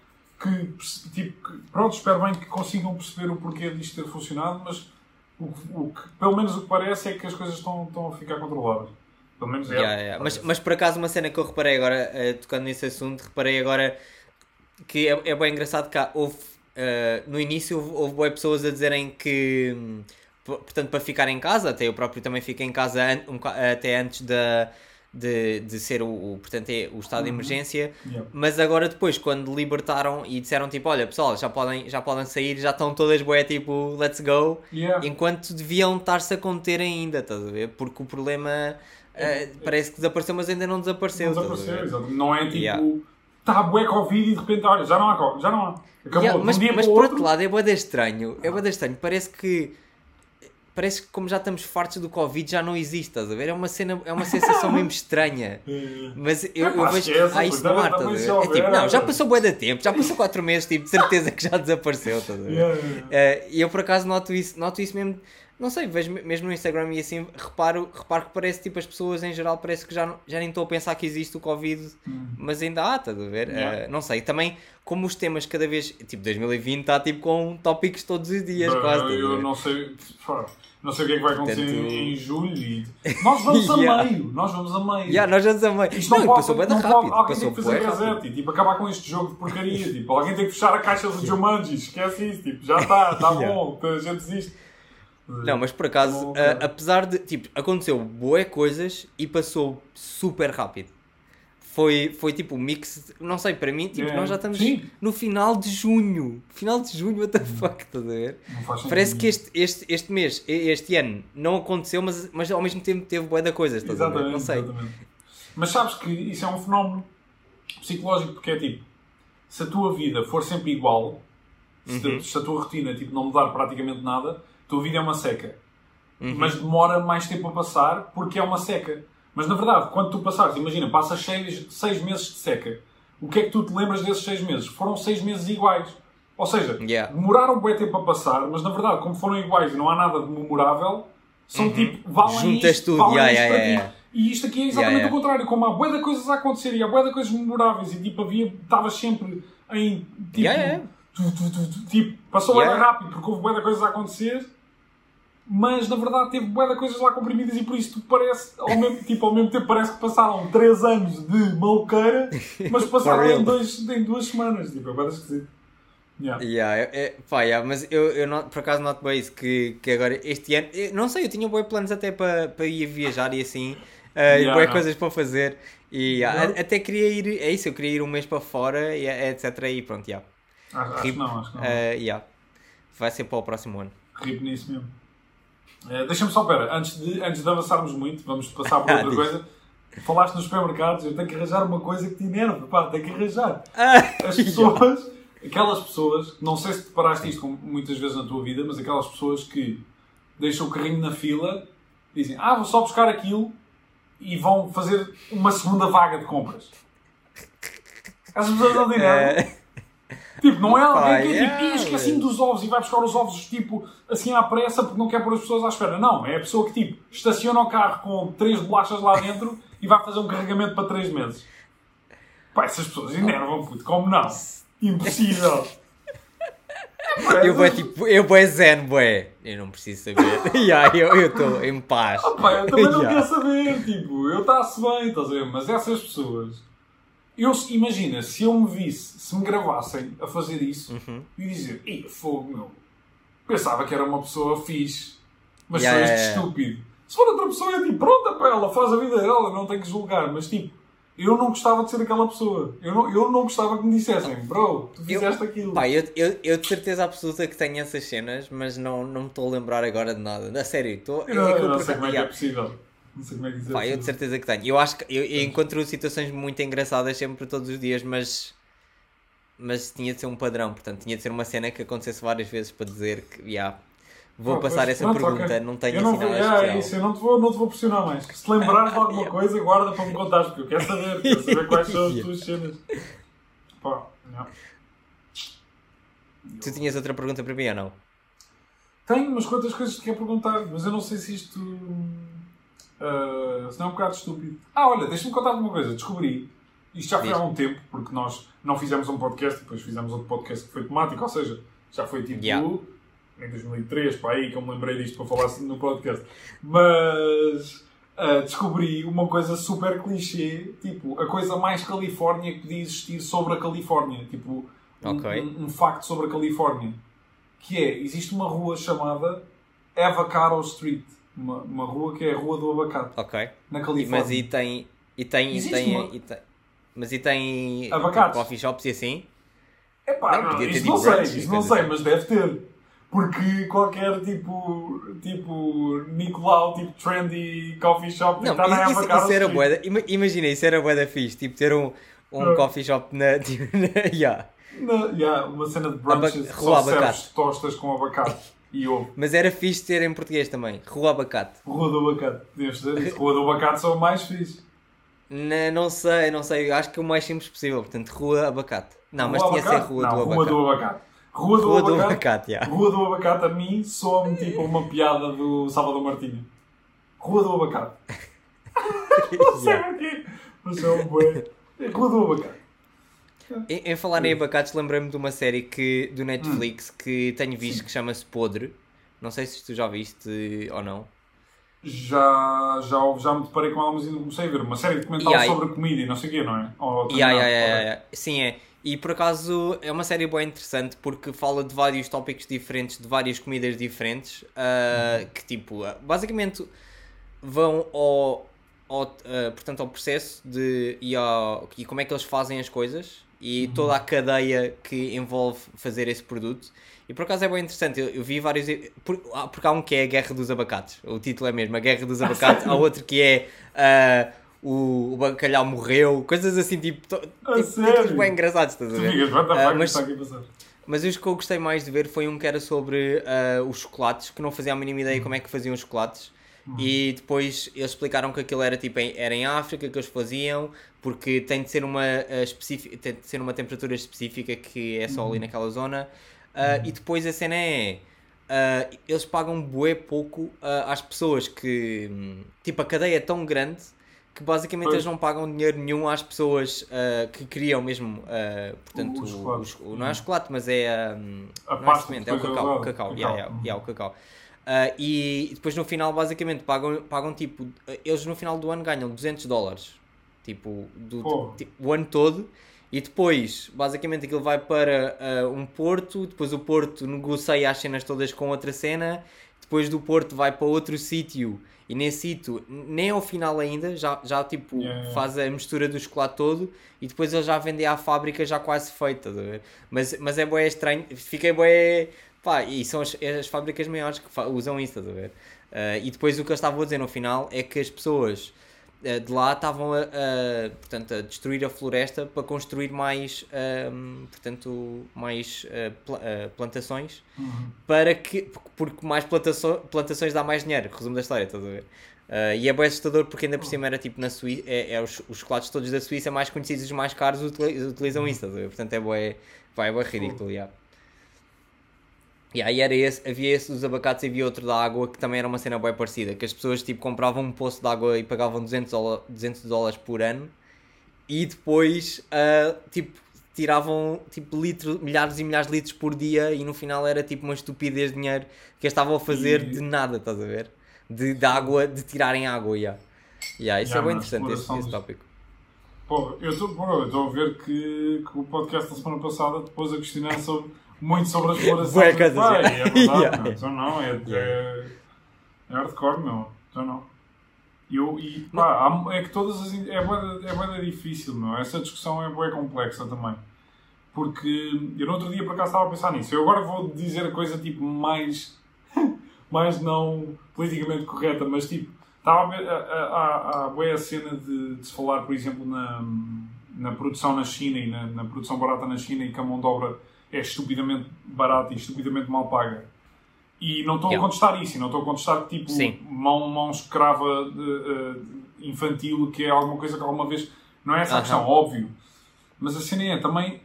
que, tipo, que, pronto, espero bem que consigam perceber o porquê disto ter funcionado, mas o, o que, pelo menos o que parece é que as coisas estão, estão a ficar controladas. Pelo menos é. Mas, mas por acaso uma cena que eu reparei agora, eh, tocando nesse assunto, reparei agora que é, é bem engraçado que houve, eh, no início houve, houve pessoas a dizerem que portanto para ficar em casa, até eu próprio também fiquei em casa an- um até antes da, de, de ser o, o- portanto, é o estado de emergência, Yeah. mas agora depois quando libertaram e disseram tipo, olha pessoal, já podem, já podem sair, já estão todas bué tipo, let's go, Yeah. enquanto deviam estar-se a conter ainda, estás a ver? Porque o problema eh, parece que desapareceu, mas ainda não desapareceu. Não desapareceu, exato. Não é tipo, Yeah. Está bué Covid e de repente, olha, já não há Covid, já não há. Acabou. Yeah, mas um mas por outro, outro lado é boeda estranho, é boeda estranho, parece que parece que como já estamos fartos do Covid já não existe, estás a ver? É uma cena, é uma sensação mesmo estranha. Eh, Mas eu, eu vejo esquece, há isso no ar, estás a ver? É tipo, não, já passou bué de tempo, já passou 4 meses, tipo, de certeza que já desapareceu, estás a ver? Eh, E eu por acaso noto isso, noto isso mesmo, não sei, vejo me- mesmo no Instagram e assim, reparo, reparo que parece tipo as pessoas em geral parece que já, não- já nem estou a pensar que existe o Covid, mas ainda há, estás a ver? Hum. Yeah. Eh, não sei, também como os temas cada vez, tipo 2020 está tipo com tópicos todos os dias quase. eu, a não sei, não sei o que é que vai acontecer Portanto- em julho e nós vamos a Yeah. meio, nós vamos a meio. Yeah, nós já amei. Isto Não, não, pode, passou bem rápido, pode, alguém passou tem que fazer e tipo, acabar com este jogo de porcaria. Tipo, alguém tem que fechar a caixa do Jumanji, esquece isso, tipo, já está, está bom, a gente desiste. Não, mas por acaso, a- não. apesar de. Tipo, aconteceu boé coisas e passou super rápido. Foi, foi tipo um mix. Não sei, para mim, tipo, É, nós já estamos sim. no final de junho. Final de junho, what the fuck, estás a ver? Parece que este, este, este mês, este ano, não aconteceu, mas, mas ao mesmo tempo teve boé da coisas, estás a ver? Não sei. exatamente. Mas sabes que isso é um fenómeno psicológico, porque é tipo, se a tua vida for sempre igual, se, Uhum. se a tua rotina tipo, não mudar praticamente nada, tua vida é uma seca. Uhum. Mas demora mais tempo a passar porque é uma seca. Mas na verdade, quando tu passares, imagina, passas seis, seis meses de seca, o que é que tu te lembras desses seis meses? Foram seis meses iguais. Ou seja, Yeah. demoraram bem tempo a passar, mas na verdade, como foram iguais e não há nada de memorável, são tipo, valem Uhum. Juntas isto, tudo, valem yeah, isto yeah, yeah. E isto aqui é exatamente o contrário, como há bué de coisas a acontecer e há bué de coisas memoráveis e tipo, havia, estavas sempre em, tipo, tu, tu, tu, tipo, passou Yeah. yeah. rápido porque houve bué de coisas a acontecer, mas na verdade teve bué de coisas lá comprimidas e por isso tu parece, ao mesmo, tipo, ao mesmo tempo parece que passaram 3 anos de maluqueira, mas passaram em, dois, em duas semanas, tipo, é bué esquisito. Yeah. Yeah, é, é, pá, yeah, mas eu, eu not- por acaso noto bem isso, que, que agora este ano, eu não sei, eu tinha bons planos até para para ir viajar e assim, uh, Yeah, boas coisas para fazer, e yeah, a- até queria ir, é isso, eu queria ir um mês para fora, e, etc, e pronto, yeah. Acho, acho que não, acho que não. Uh, yeah. vai ser para o próximo ano. Rip nisso mesmo. Eh, Deixa-me só, pera, antes de, antes de avançarmos muito, vamos passar por outra Diz. coisa. Falaste nos supermercados, eu tenho que arranjar uma coisa que te enerva, pá, tenho que arranjar. Ah, As pessoas, aquelas pessoas, não sei se te paraste isto muitas vezes na tua vida, mas aquelas pessoas que deixam o carrinho na fila, dizem, ah, vou só buscar aquilo e vão fazer uma segunda vaga de compras. Essas pessoas não têm nada. Tipo, não é alguém que é tipo, yeah, "Ih, esqueci-me dos ovos e vai buscar os ovos tipo assim à pressa porque não quer pôr as pessoas à espera. Não, é a pessoa que tipo estaciona o carro com três bolachas lá dentro e vai fazer um carregamento para três meses. Pá, essas pessoas enervam, puto, como não? Impossível. Eu vou tipo, eu vou zen, bué, eu não preciso saber, yeah, eu estou em paz. Eu também não Yeah. quero saber, tipo, eu está-se bem, estás a ver? Mas essas pessoas, eu, imagina, se eu me visse, se me gravassem a fazer isso Uhum. e dizer, Ih, fogo, meu, pensava que era uma pessoa fixe, mas Yeah, sou este yeah, estúpido. Se for outra pessoa, é tipo, pronta para ela, faz a vida dela, não tem que julgar, mas tipo, eu não gostava de ser aquela pessoa. Eu não, eu não gostava que me dissessem, bro, tu Eu- fizeste aquilo. Pá, eu, eu, eu de certeza absoluta que tenho essas cenas, mas não, não me estou a lembrar agora de nada. A sério, estou. eu eu eu não sei como é que é possível. Não sei como é que isso é Pá, eu de possível. certeza que tenho. Eu acho que eu, eu encontro situações muito engraçadas sempre todos os dias, mas mas tinha de ser um padrão, portanto tinha de ser uma cena que acontecesse várias vezes para dizer que yeah, vou Ah, passar essa pronto, pergunta, ok. não tenho eu não assim vou, nada é, isso, eu não te, vou, não te vou pressionar mais. Se lembrares de alguma coisa, guarda para me contares, porque eu quero saber, quero saber quais são as tuas cenas. Pá, não. Tu tinhas outra pergunta para mim ou não? Tenho umas quantas coisas que te quero perguntar, mas eu não sei se isto. Ah, se não é um bocado estúpido. Ah, olha, deixa-me contar-te uma coisa. Descobri. Isto já foi há um tempo, porque nós não fizemos um podcast, depois fizemos outro podcast que foi temático, ou seja, já foi tipo Yeah. em 2003, para aí que eu me lembrei disto para falar assim no podcast. Mas ah, descobri uma coisa super clichê, tipo, a coisa mais Califórnia que podia existir sobre a Califórnia. Tipo, um- Ok. um, um facto sobre a Califórnia. Que é, existe uma rua chamada Avocado Street. Uma, uma rua que é a Rua do Abacate, Ok. na Califórnia. mas e tem. E tem. E tem, uma- e tem mas e tem. Abacates. tipo, coffee shops e assim? Epá, Não, não, ter isso não sei, isso não sei, assim. mas deve ter. Porque qualquer tipo, tipo Nicolau, tipo trendy coffee shop, Não, está na isso, isso, isso era Street. bué da- ima- Imagina, isso era bué da fixe. Tipo, ter um, um Ah. coffee shop na. Tipo, na yeah. Na- yeah, uma cena de brunches Aba- Rua só Abacate. tostas com abacate e ovo. Mas era fixe ter em português também. Rua Abacate. Rua do Abacate. Deves isso. Rua do Abacate são mais fixe. Não, não sei, não sei. Acho que é o mais simples possível. Portanto, Rua Abacate. Não, mas Rua tinha de ser Abacate? Rua não, do Rua Abacate. do Abacate. Rua do Rua do Abacate. Abacate, yeah. Rua do Abacate a mim soa-me tipo uma piada do Salvador Martinho. Rua do Abacate. Não sei porquê. Mas é um bué. Rua do Abacate. Em, em falar em abacates, lembrei-me de uma série que, do Hum. Netflix que tenho visto que chama-se Podre. Não sei se tu já viste ou não. Já, já, já me deparei com ela, mas ainda não comecei a ver. Uma série documental E aí- sobre comida e não sei o quê, não é? Ou Yeah, yeah, yeah, yeah. Sim, é. E por acaso é uma série bem interessante porque fala de vários tópicos diferentes, de várias comidas diferentes, uh, que tipo, uh, basicamente vão ao, ao, uh, portanto, ao processo de, e, ao, e como é que eles fazem as coisas e toda a cadeia que envolve fazer esse produto. E por acaso é bem interessante, eu, eu vi vários. Por, porque há um que é a Guerra dos Abacates, o título é mesmo, a Guerra dos Abacates, há outro que é o, o bacalhau morreu, coisas assim, tipo, to, tipo bem engraçados, estás a ver? uh, mas, mas os que eu gostei mais de ver foi um que era sobre uh, os chocolates, que não fazia a mínima ideia como é que faziam os chocolates. Uhum. E depois eles explicaram que aquilo era tipo em, era em África que eles faziam, porque tem de ser uma, uh, específica, tem de ser uma temperatura específica que é só ali uhum. naquela zona. Uh, e depois a cena é. Uh, eles pagam bué pouco uh, às pessoas que. Hum, tipo, a cadeia é tão grande que basicamente pois. eles não pagam dinheiro nenhum às pessoas que criam mesmo, portanto, o, o, o, não é o chocolate, mas é, um, a não é, semente, é o cacau, cacau, cacau. Yeah, yeah, yeah, o cacau. Uh, e depois no final basicamente pagam, pagam tipo, eles no final do ano ganham 200 dólares, tipo, do, tipo, o ano todo, e depois basicamente aquilo vai para um porto, depois o porto negocia as cenas todas com outra cena, depois do porto vai para outro sítio e nesse sítio, nem ao final ainda, já, já tipo, yeah. faz a mistura do chocolate todo e depois ele já vende à fábrica já quase feita. Tá mas, mas é bué estranho, fiquei bué. Pá, e são as, as fábricas maiores que usam isso, estás a ver? Uh, e depois o que eu estava a dizer no final é que as pessoas uh, de lá estavam a, a, portanto, a destruir a floresta para construir mais, um, portanto, mais uh, pl plantações uhum. para que, porque mais plantações, plantações dá mais dinheiro, resumo da história, estás a ver? Uh, e é bem assustador porque ainda por cima era tipo na Suíça, é, é os, os chocolates todos da Suíça mais conhecidos e os mais caros utilizam isso, estás a ver? Portanto é bem, vai, é bem ridículo, yeah. E aí era esse, havia esse dos abacates e havia outro da água que também era uma cena bem parecida, que as pessoas tipo compravam um poço de água e pagavam 200, dola, 200 dólares por ano e depois uh, tipo tiravam tipo litro, milhares e milhares de litros por dia e no final era tipo uma estupidez de dinheiro que eles estavam a fazer e... de nada, estás a ver? De, de água, de tirarem água, yeah. Yeah, isso yeah, é bem interessante esse, esse tópico. Pô, eu estou a ver que, que o podcast da semana passada depois a questionar sobre muito sobre a exploração do pai. É verdade, yeah. então não, é, é, é hardcore, meu. Então não. Eu, e pá, há, é que todas as. É bem, é bem difícil, meu. Essa discussão é bem complexa também. Porque eu no outro dia por acaso estava a pensar nisso. Eu agora vou dizer a coisa tipo mais. mais não politicamente correta, mas tipo. Estava a ver a, a, a, a, a cena de, de se falar, por exemplo, na, na produção na China e na, na produção barata na China e que a mão de obra é estupidamente barata e estupidamente mal paga. E não estou yeah. a contestar isso, não estou a contestar que tipo Sim. mão, mão escrava de, uh, infantil, que é alguma coisa que alguma vez. Não é essa uh -huh. a questão, óbvio. Mas a cena é também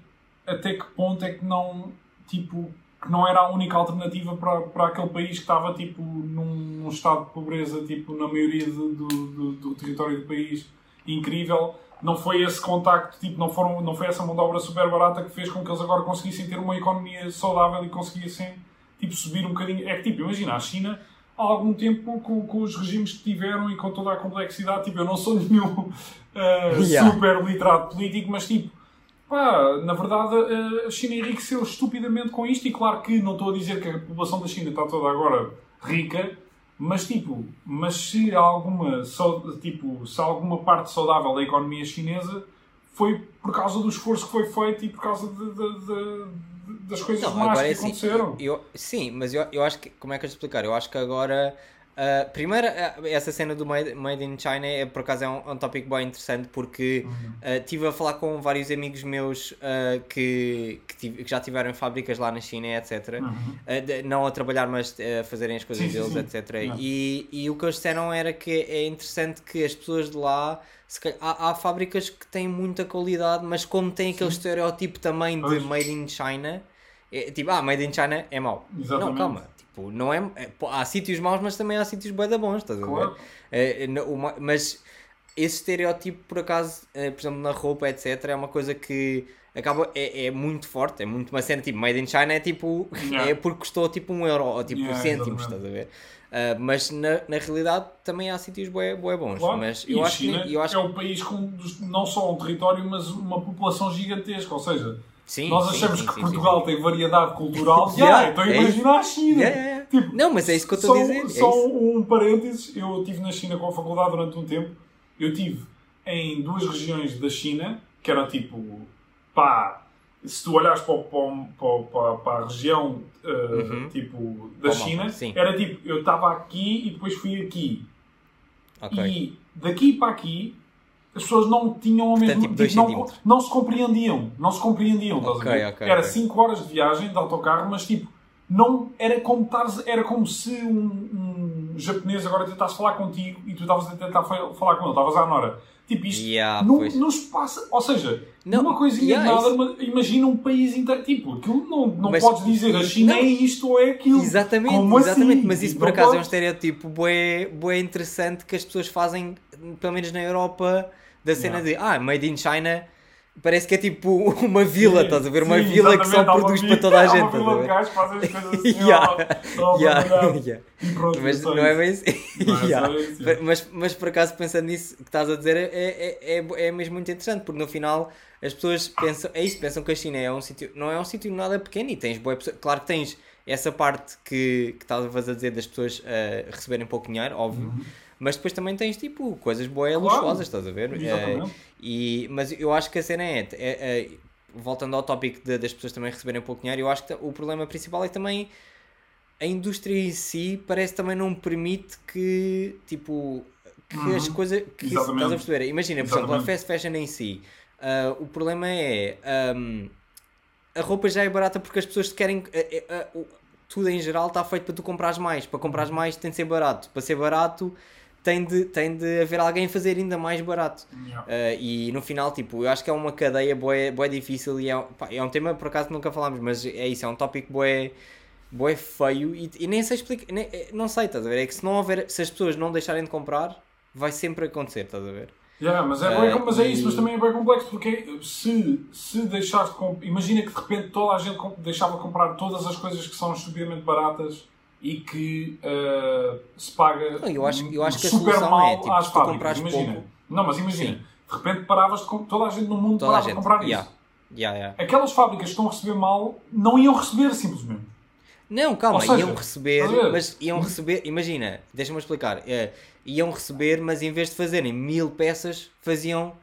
até que ponto é que não. Tipo, que não era a única alternativa para, para aquele país que estava tipo num, num estado de pobreza tipo na maioria do, do, do território do país incrível não foi esse contacto, tipo, não, foram, não foi essa mão de obra super barata que fez com que eles agora conseguissem ter uma economia saudável e conseguissem tipo, subir um bocadinho. É que, tipo, imagina, a China, há algum tempo, com, com os regimes que tiveram e com toda a complexidade, tipo, eu não sou nenhum uh, yeah. super literado político, mas tipo, pá, na verdade, uh, a China enriqueceu estupidamente com isto e claro que não estou a dizer que a população da China está toda agora rica, mas tipo, mas se alguma, tipo, se alguma parte saudável da economia chinesa foi por causa do esforço que foi feito e por causa de, de, de, das coisas não, más que é assim, aconteceram. Eu, sim, mas eu, eu acho que, como é que eu explicar? Eu acho que agora Uh, primeiro, uh, essa cena do made, made, in China é por acaso é um, um tópico bem interessante porque uhum. uh, tive a falar com vários amigos meus que, que, tive, que, já tiveram fábricas lá na China, etc. Uhum. De, não a trabalhar, mas a fazerem as coisas sim, deles, sim, sim. etc. E, e, o que eles disseram era que é interessante que as pessoas de lá. Calhar, há, há, fábricas que têm muita qualidade, mas como tem aquele estereótipo também de Made in China, é, tipo, ah, Made in China é mau. Exatamente. Não, calma Tipo, não é, é há sítios maus, mas também há sítios bem da bons, estás a ver? Claro. É, uma, mas esse estereótipo, por acaso, é, por exemplo, na roupa, etc., é uma coisa que acaba, é, é muito forte, é muito uma cena, tipo, Made in China é tipo, yeah. é porque custou tipo um euro, ou tipo yeah, cêntimos, estás a ver? Uh, mas na, na realidade também há sítios bué, bué bons. Claro. Mas eu e acho China que, eu acho é um país com não só um território, mas uma população gigantesca, ou seja Sim, Nós achamos sim, que sim, Portugal sim, tem variedade cultural. Yeah, então é imagina a China. Yeah, yeah. Tipo, Não, mas é isso que eu estou a dizer. é Só isso. um parênteses, eu estive na China com a faculdade durante um tempo. Eu estive em duas regiões da China, que era tipo, pá, se tu olhares para, para, para, para, a região uh, Uhum. tipo da Para o China, sim. era tipo, eu estava aqui e depois fui aqui. Ok. E daqui para aqui as pessoas não tinham o mesmo tipo, dois não, não se compreendiam. Não se compreendiam. estás a Ok, ver? ok, era ok. 5 horas de viagem de autocarro, mas tipo, não era como era como se um, um japonês agora tentasse falar contigo e tu estavas a tentar fa- falar com ele, estavas à Nora. Tipo, isto Yeah, não, se passa. Ou seja, Não, numa coisinha yeah, de nada, isso- imagina um país inteiro. Tipo, aquilo não, não Mas- podes dizer a China não. é isto ou é aquilo. Exatamente, Como exatamente. assim? Mas isso Tipo, por acaso é um podes. estereótipo bué, bué interessante que as pessoas fazem, pelo menos na Europa, da cena Yeah. de ah, made in China. Parece que é tipo uma vila, Sim, estás a ver? Uma sim, vila que só produz para toda a há gente, Uma vila ver? gajos que fazem as coisas assim, Yeah. Yeah, yeah. E pronto, Mas não é bem assim. É Mas- Mas, por acaso, pensando nisso que estás a dizer, é, é, é, é mesmo muito interessante, porque no final as pessoas pensam, é isso, pensam que a China é um sítio, não é um sítio nada pequeno e tens boa pessoa, claro que tens essa parte que, que estavas a dizer das pessoas eh, receberem pouco dinheiro, óbvio, mas depois também tens tipo coisas boas Uhum. Claro. luxuosas, estás a ver? Exatamente. e, mas eu acho que a cena é, é- é- voltando ao tópico de- das pessoas também receberem pouco dinheiro, eu acho que o problema principal é também a indústria em si parece também não permite que tipo que as coisas que isso- Uhum. Estás a perceber? Imagina, por exemplo, a fast fashion em si, ah, o problema é ahm, a roupa já é barata porque as pessoas querem ah, o- tudo em geral está feito para tu comprares mais. Para comprares mais tem de ser barato. Para ser barato tem de, tem de haver alguém a fazer ainda mais barato. Yeah. Uh, e no final, tipo, eu acho que é uma cadeia bué, bué difícil e é, um- pá, é um tema por acaso que nunca falámos, mas é isso, é um tópico bué, bué feio e, e nem sei explicar, nem- eh, não sei, estás a ver? É que se não houver, se as pessoas não deixarem de comprar, vai sempre acontecer, estás a ver? Yeah, mas, é bem, mas é e- isso, mas também é bem complexo porque se, se deixares de comp- imagina que de repente toda a gente deixava de comprar todas as coisas que são estupidamente baratas e que ah, se paga Não, eu acho- eu acho que a super solução mal é, tipo, às tu fábricas. Imagina. pouco- Não, mas imagina, Sim. de repente paravas de toda a gente no mundo Toda a parava de comprar yeah. isso. Yeah, yeah. Aquelas fábricas que estão a receber mal não iam receber simplesmente. Não, calma, seja, iam receber, mas iam receber, imagina, deixa-me explicar, eh, iam receber, mas em vez de fazerem mil peças, faziam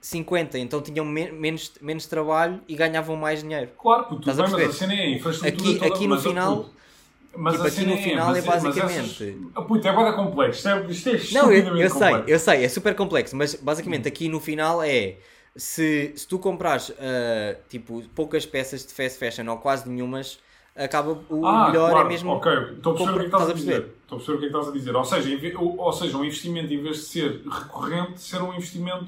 50, então tinham men- menos, menos trabalho e ganhavam mais dinheiro. Claro, puto, tudo Estás a bem, mas a cena é a infraestrutura Aqui- toda, aqui no final- puto, mas tipo, a aqui no final é mas- mas basicamente- essas- Ah, puto, é bada complexo. Isto é, isto é Não, eu, eu sei, complexo. eu sei, é super complexo, mas basicamente aqui no final é se, se tu comprares ah, tipo poucas peças de fast fashion ou quase nenhumas, acaba o Ah, melhor claro, é mesmo. Ok, estou a perceber o que é estás a dizer. Estou a perceber o que é estás a dizer. Ou seja, ou, ou seja, um investimento, em vez de ser recorrente, ser um investimento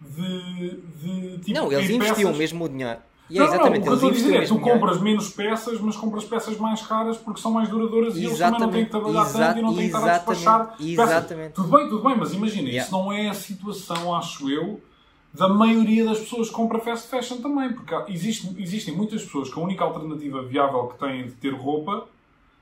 de. de tipo, Não, eles investiam peças. mesmo o dinheiro. E Não, é não, exatamente, não, o que eu estou a dizer é tu dinheiro. compras menos peças, mas compras peças mais caras porque são mais duradouras e eles também não têm que trabalhar tanto e não têm que estar a despachar exatamente, peças. Tudo bem, tudo bem, mas imagina, Yeah. isso não é a situação, acho eu, da maioria das pessoas que compra fast fashion também, porque existe, existem muitas pessoas que a única alternativa viável que têm de ter roupa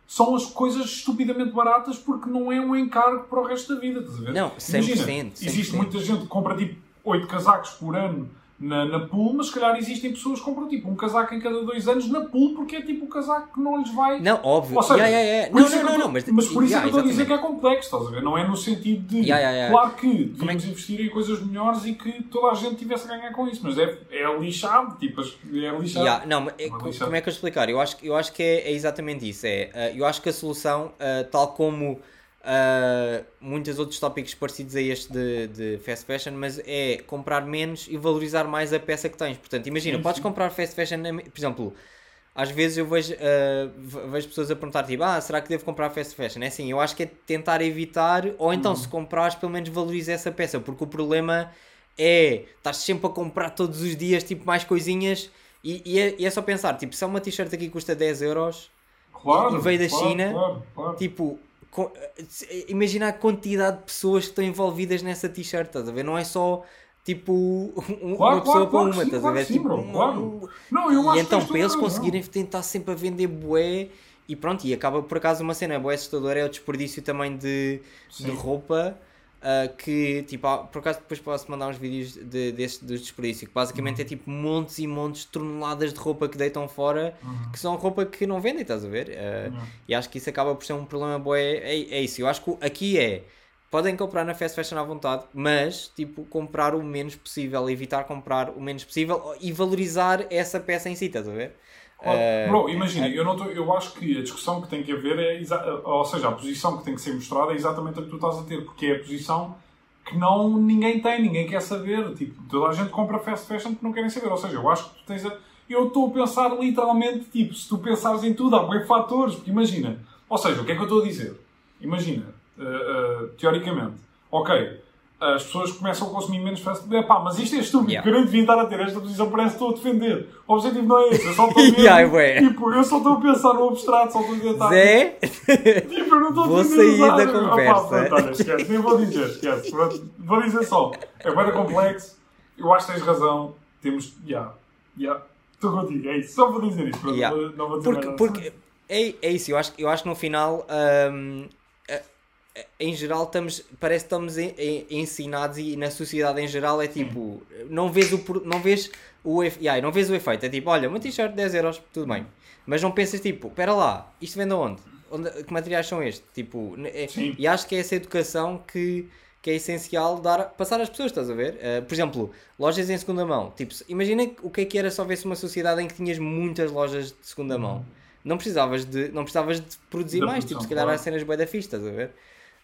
são as coisas estupidamente baratas porque não é um encargo para o resto da vida, estás a ver? Não, 100%, Imagina, existe 100%. muita gente que compra tipo 8 casacos por ano na, na pool, mas se calhar existem pessoas que compram tipo um casaco em cada dois anos na pool porque é tipo o casaco que não lhes vai. Não, óbvio. Ou seja, Yeah, yeah, yeah. Não, isso é não, eu não, não, mas, mas por isso yeah, é que eu estou a dizer que é complexo, estás a ver? Não é no sentido de. Claro que é devíamos que- investir em coisas melhores e que toda a gente tivesse a ganhar com isso, mas é, é lixado, tipo, é lixado. Não, é- lição. como é que eu explicar? Eu acho, que- eu acho que é, é exatamente isso. É, uh, eu acho que a solução, uh, tal como uh, muitos outros tópicos parecidos a este de, de fast fashion, mas é comprar menos e valorizar mais a peça que tens. Portanto, imagina, Sim, podes sim. comprar fast fashion, por exemplo, às vezes eu vejo, uh, ve- vejo pessoas a perguntar tipo, ah, será que devo comprar fast fashion? É assim, eu acho que é tentar evitar, ou então se comprares, pelo menos valoriza essa peça, porque o problema é, estás sempre a comprar todos os dias, tipo, mais coisinhas, e, e é, e é só pensar, tipo, se é uma t-shirt aqui que custa 10 euros, Claro, e veio da claro, China, claro, claro. tipo, imagina a quantidade de pessoas que estão envolvidas nessa t-shirt, estás a ver? Não é só, tipo, um- Claro, uma pessoa claro, para uma, sim, estás a ver? sim, Tipo, bro, claro. Não, eu acho e então, para eles conseguirem tentar sempre a vender bué, e pronto, e acaba por acaso uma cena bué assustadora, é o desperdício também de, de roupa. Uh, que tipo, por acaso depois posso mandar uns vídeos de, deste, do desperdício, que basicamente é tipo montes e montes de toneladas de roupa que deitam fora, Uhum. que são roupa que não vendem, estás a ver? Uh, E acho que isso acaba por ser um problema bué, é, é isso, eu acho que aqui é, podem comprar na fast fashion à vontade, mas tipo, comprar o menos possível, evitar comprar o menos possível e valorizar essa peça em si, estás a ver? Claro. Uh, Bro, imagina, eu, não tô- eu acho que a discussão que tem que haver é, ou seja, a posição que tem que ser mostrada é exatamente a que tu estás a ter, porque é a posição que não ninguém tem, ninguém quer saber. Tipo, toda a gente compra fast fashion que não querem saber. Ou seja, eu acho que tu tens a. Eu estou a pensar literalmente, tipo, se tu pensares em tudo, há bem fatores, porque imagina. Ou seja, o que é que eu estou a dizer? Imagina, uh, uh, teoricamente, ok, as pessoas começam a consumir menos fast food. Epá, mas isto é estúpido, Yeah. porque eu não devia estar a ter esta posição, parece que estou a defender. O objetivo não é esse, eu só estou a ver, Yeah, tipo, eu só estou a pensar no abstrato, só estou a tentar. Zé, Tipo, eu não estou Vou a dizer sair da. Opa, conversa. pronto, olha, esquece, nem vou dizer, esquece. Pronto, vou dizer só, é bem complexo, eu acho que tens razão, temos, já, já, estou contigo, é isso, só vou dizer isto, pronto, Yeah. não vou- vou dizer porque, nada. porque é, é isso, eu acho, eu acho que no final, eh, em geral, estamos, parece que estamos en- en- ensinados e na sociedade em geral é tipo, não vês o, não vês o, yeah, não vês o efeito, é tipo, olha, uma t-shirt 10 euros, tudo bem, mas não pensas tipo, espera lá, isto vem de onde? onde? Que materiais são estes? Tipo, é- e acho que é essa educação que, que é essencial dar, passar às pessoas, estás a ver? Eh, por exemplo, lojas em segunda mão. Tipo, imagina o que é que era se houvesse uma sociedade em que tinhas muitas lojas de segunda mão. Não precisavas de, não precisavas de produzir Da mais, tipo, se calhar claro. há cenas bué da fixe, estás a ver?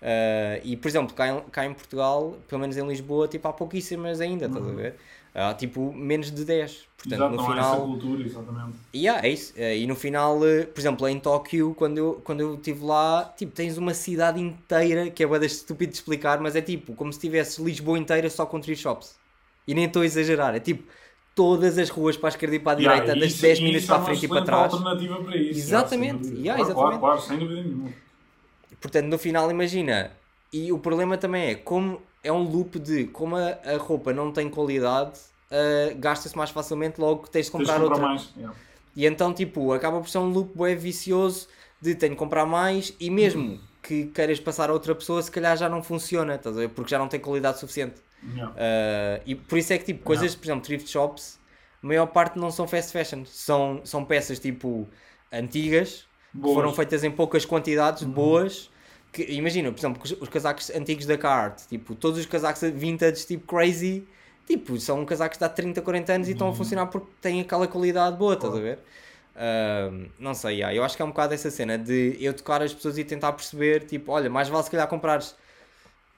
Eh, e, por exemplo, cá em, cá em Portugal, pelo menos em Lisboa, tipo, há pouquíssimas ainda, estás a ver? Há, tipo, menos de 10. Portanto, Exato, no não há essa final... cultura, exatamente. Yeah, é isso. Eh, E no final, por exemplo, em Tóquio, quando eu, quando eu estive lá, tipo, tens uma cidade inteira, que é bué da estúpido de explicar, mas é tipo, como se tivesse Lisboa inteira só com tree shops. E nem estou a exagerar, é tipo, todas as ruas para a esquerda e para a Yeah, direita, e das isso- 10 e minutos para a frente e para trás. alternativa para isso. Exatamente, dúvida. yeah, claro, exatamente. Claro, claro, sem dúvida nenhuma. Portanto, no final, imagina. E o problema também é como é um loop de como a, a roupa não tem qualidade, eh, gasta-se mais facilmente, logo tens de Tens de comprar comprar outra. yeah. E então, tipo, acaba por ser um loop bué vicioso de tenho que comprar mais e mesmo que queiras passar a outra pessoa, se calhar já não funciona, estás a ver? Porque já não tem qualidade suficiente. Yeah. Uh, e por isso é que, tipo, coisas, por exemplo, thrift shops, a maior parte não são fast fashion. São, são peças, tipo, antigas, que Boas. foram feitas em poucas quantidades, boas. Que, imagina, por exemplo, os, os casacos antigos da Carhartt, tipo, todos os casacos vintage, tipo, crazy, tipo, são casacos de há 30, 40 anos e estão a funcionar porque têm aquela qualidade boa, estás a ver? Um, não sei, yeah, eu acho que é um bocado essa cena de eu tocar as pessoas e tentar perceber, tipo, olha, mais vale se calhar comprares.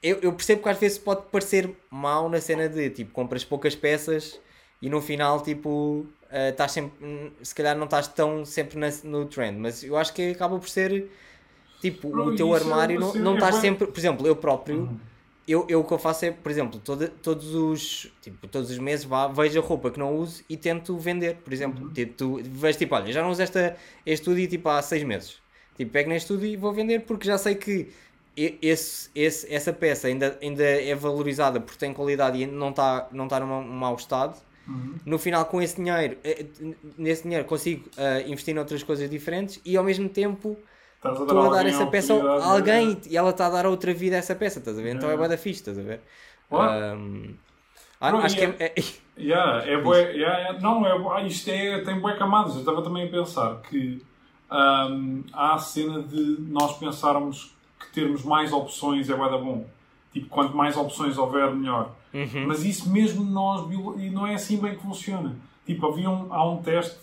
Eu, eu percebo que às vezes pode parecer mau na cena de tipo, compras poucas peças e no final, tipo, eh, estás sempre, hum, se calhar não estás tão sempre na- no trend, mas eu acho que acaba por ser tipo, Bro, o teu é- armário não, é- não é estás bué- sempre, por exemplo, eu próprio. Uhum. Eu, eu o que eu faço é, por exemplo, toda, todos os tipo, todos os meses vá, vejo a roupa que não uso e tento vender, por exemplo. Uhum. Tento, vejo tipo, olha, já não uso esta, este hoodie tipo, há seis meses. Tipo, pego neste hoodie e vou vender porque já sei que esse, esse, essa peça ainda, ainda é valorizada porque tem qualidade e não está não tá num mau- estado. Uhum. No final, com esse dinheiro, eh, nesse dinheiro consigo eh, investir noutras coisas diferentes e ao mesmo tempo Estás a estou a dar essa peça a alguém de- e ela está a dar outra vida a essa peça, estás a ver? Então é É. bué da fixe, estás a ver? Claro. Um, ah, Bro, acho que é, é- Yeah, é bué, yeah, não, é, ah, isto é, tem bué camadas. Eu estava também a pensar que ahm, há a cena de nós pensarmos que termos mais opções é bué da bom. Tipo, quanto mais opções houver, melhor. Uhum. Mas isso mesmo nós, e não é assim bem que funciona. Tipo, havia um, há um teste,